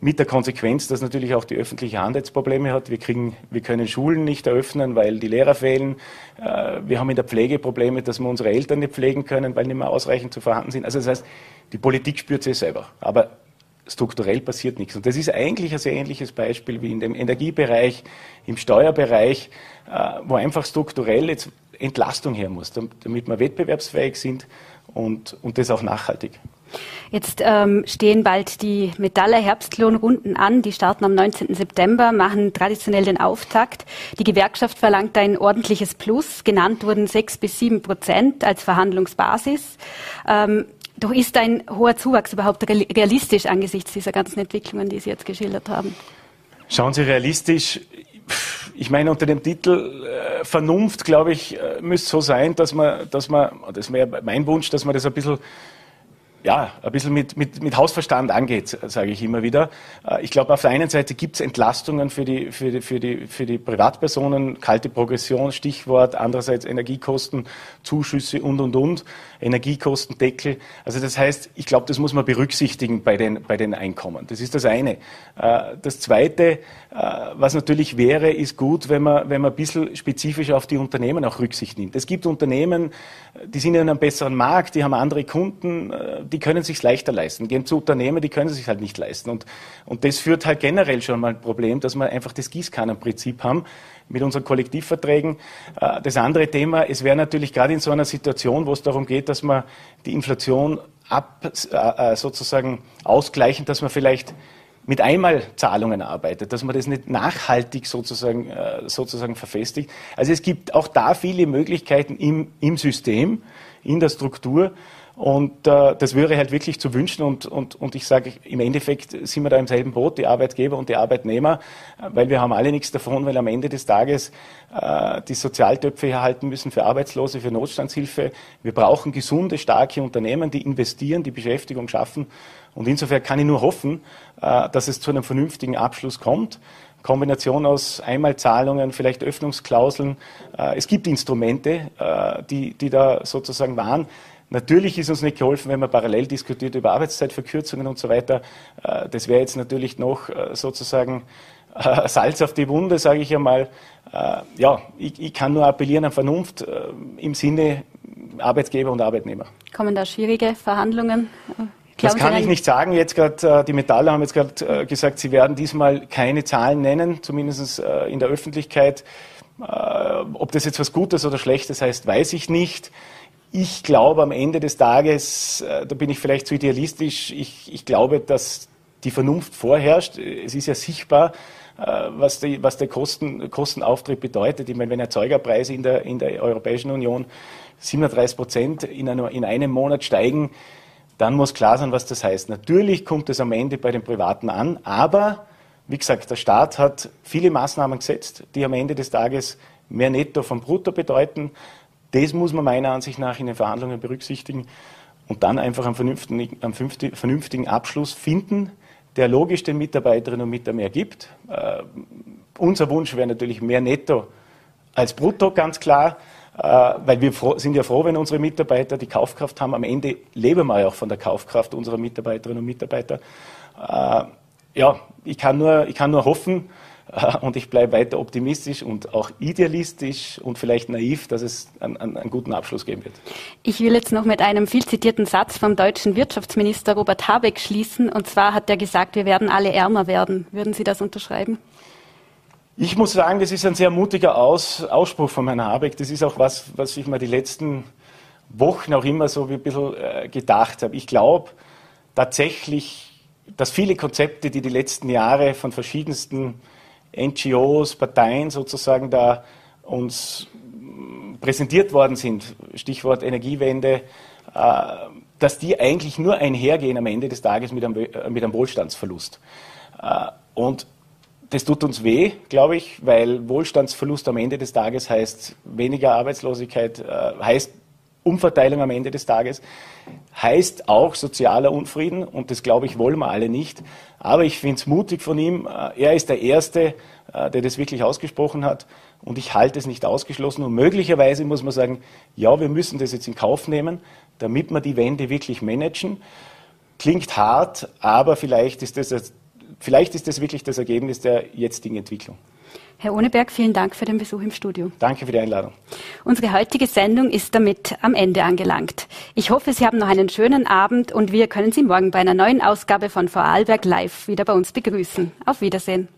D: Mit der Konsequenz, dass natürlich auch die öffentliche Hand jetzt Probleme hat. Wir, kriegen, wir können Schulen nicht eröffnen, weil die Lehrer fehlen. Äh, wir haben in der Pflege Probleme, dass wir unsere Eltern nicht pflegen können, weil nicht mehr ausreichend zu vorhanden sind. Also das heißt, die Politik spürt sie selber. Aber strukturell passiert nichts. Und das ist eigentlich ein sehr ähnliches Beispiel wie in dem Energiebereich, im Steuerbereich, äh, wo einfach strukturell jetzt Entlastung her muss, damit wir wettbewerbsfähig sind und, und das auch nachhaltig.
B: Jetzt ähm, stehen bald die Metaller Herbstlohnrunden an. Die starten am 19. September, machen traditionell den Auftakt. Die Gewerkschaft verlangt ein ordentliches Plus. Genannt wurden sechs bis sieben Prozent als Verhandlungsbasis. Ähm, doch ist ein hoher Zuwachs überhaupt realistisch angesichts dieser ganzen Entwicklungen, die Sie jetzt geschildert haben?
D: Schauen Sie realistisch. Ich meine, unter dem Titel äh, Vernunft, glaube ich, äh, müsste so sein, dass man, dass man, das wäre mein Wunsch, dass man das ein bisschen ja, ein bisschen mit, mit, mit Hausverstand angeht, sage ich immer wieder. Äh, ich glaube, auf der einen Seite gibt es Entlastungen für die, für, die, für, die, für die Privatpersonen, kalte Progression, Stichwort, andererseits Energiekosten, Zuschüsse und, und, und, Energiekostendeckel. Also das heißt, ich glaube, das muss man berücksichtigen bei den, bei den Einkommen. Das ist das eine. Äh, das zweite, äh, was natürlich wäre, ist gut, wenn man, wenn man ein bisschen spezifisch auf die Unternehmen auch Rücksicht nimmt. Es gibt Unternehmen, die sind in einem besseren Markt, die haben andere Kunden, die können sich leichter leisten. Gehen zu Unternehmen, die können sich halt nicht leisten. Und, und das führt halt generell schon mal ein Problem, dass wir einfach das Gießkannenprinzip haben mit unseren Kollektivverträgen. Äh, das andere Thema, es wäre natürlich gerade in so einer Situation, wo es darum geht, dass man die Inflation ab, äh, äh, sozusagen ausgleichen, dass man vielleicht mit Einmalzahlungen arbeitet, dass man das nicht nachhaltig sozusagen, sozusagen verfestigt. Also es gibt auch da viele Möglichkeiten im, im System, in der Struktur, und äh, das wäre halt wirklich zu wünschen. Und, und, und ich sage, im Endeffekt sind wir da im selben Boot, die Arbeitgeber und die Arbeitnehmer, weil wir haben alle nichts davon, weil am Ende des Tages äh, die Sozialtöpfe erhalten müssen für Arbeitslose, für Notstandshilfe. Wir brauchen gesunde, starke Unternehmen, die investieren, die Beschäftigung schaffen. Und insofern kann ich nur hoffen, äh, dass es zu einem vernünftigen Abschluss kommt. Kombination aus Einmalzahlungen, vielleicht Öffnungsklauseln. Äh, es gibt Instrumente, äh, die, die da sozusagen waren. Natürlich ist uns nicht geholfen, wenn man parallel diskutiert über Arbeitszeitverkürzungen und so weiter. Das wäre jetzt natürlich noch sozusagen Salz auf die Wunde, sage ich einmal. Ja, ich, ich kann nur appellieren an Vernunft im Sinne Arbeitgeber und Arbeitnehmer.
B: Kommen da schwierige Verhandlungen?
D: Das kann ich nicht sagen. Jetzt gerade die Metalle haben jetzt gerade gesagt, sie werden diesmal keine Zahlen nennen, zumindest in der Öffentlichkeit. Ob das jetzt was Gutes oder Schlechtes heißt, weiß ich nicht. Ich glaube am Ende des Tages, äh, da bin ich vielleicht zu idealistisch, ich, ich glaube, dass die Vernunft vorherrscht. Es ist ja sichtbar, äh, was, die, was der Kosten, Kostenauftritt bedeutet. Ich meine, wenn Erzeugerpreise in der, in der Europäischen Union 37 Prozent in, in einem Monat steigen, dann muss klar sein, was das heißt. Natürlich kommt es am Ende bei den Privaten an, aber wie gesagt, der Staat hat viele Maßnahmen gesetzt, die am Ende des Tages mehr Netto vom Brutto bedeuten. Das muss man meiner Ansicht nach in den Verhandlungen berücksichtigen und dann einfach einen vernünftigen, einen vernünftigen Abschluss finden, der logisch den Mitarbeiterinnen und Mitarbeitern mehr gibt. Äh, unser Wunsch wäre natürlich mehr Netto als Brutto, ganz klar, weil wir sind ja froh, wenn unsere Mitarbeiter die Kaufkraft haben. Am Ende leben wir ja auch von der Kaufkraft unserer Mitarbeiterinnen und Mitarbeiter. Äh, ja, ich kann nur, ich kann nur hoffen, äh, und ich bleibe weiter optimistisch und auch idealistisch und vielleicht naiv, dass es einen, einen, guten Abschluss geben wird.
B: Ich will jetzt noch mit einem viel zitierten Satz vom deutschen Wirtschaftsminister Robert Habeck schließen. Und zwar hat er gesagt, wir werden alle ärmer werden. Würden Sie das unterschreiben?
D: Ich muss sagen, das ist ein sehr mutiger Aus, Ausspruch von Herrn Habeck. Das ist auch was, was ich mir die letzten Wochen auch immer so ein bisschen äh, gedacht habe. Ich glaube tatsächlich, dass viele Konzepte, die die letzten Jahre von verschiedensten NGOs, Parteien sozusagen da uns präsentiert worden sind, Stichwort Energiewende, äh, dass die eigentlich nur einhergehen am Ende des Tages mit einem, äh, mit einem Wohlstandsverlust. Und das tut uns weh, glaube ich, weil Wohlstandsverlust am Ende des Tages heißt weniger Arbeitslosigkeit, heißt Umverteilung am Ende des Tages heißt auch sozialer Unfrieden und das glaube ich wollen wir alle nicht. Aber ich finde es mutig von ihm. Äh, er ist der Erste, äh, der das wirklich ausgesprochen hat und ich halte es nicht ausgeschlossen. Und möglicherweise muss man sagen, ja, wir müssen das jetzt in Kauf nehmen, damit wir die Wende wirklich managen. Klingt hart, aber vielleicht ist das, vielleicht ist das wirklich das Ergebnis der jetzigen Entwicklung.
B: Herr Ohneberg, vielen Dank für den Besuch im Studio.
D: Danke für die Einladung.
B: Unsere heutige Sendung ist damit am Ende angelangt. Ich hoffe, Sie haben noch einen schönen Abend und wir können Sie morgen bei einer neuen Ausgabe von Vorarlberg Live wieder bei uns begrüßen. Auf Wiedersehen.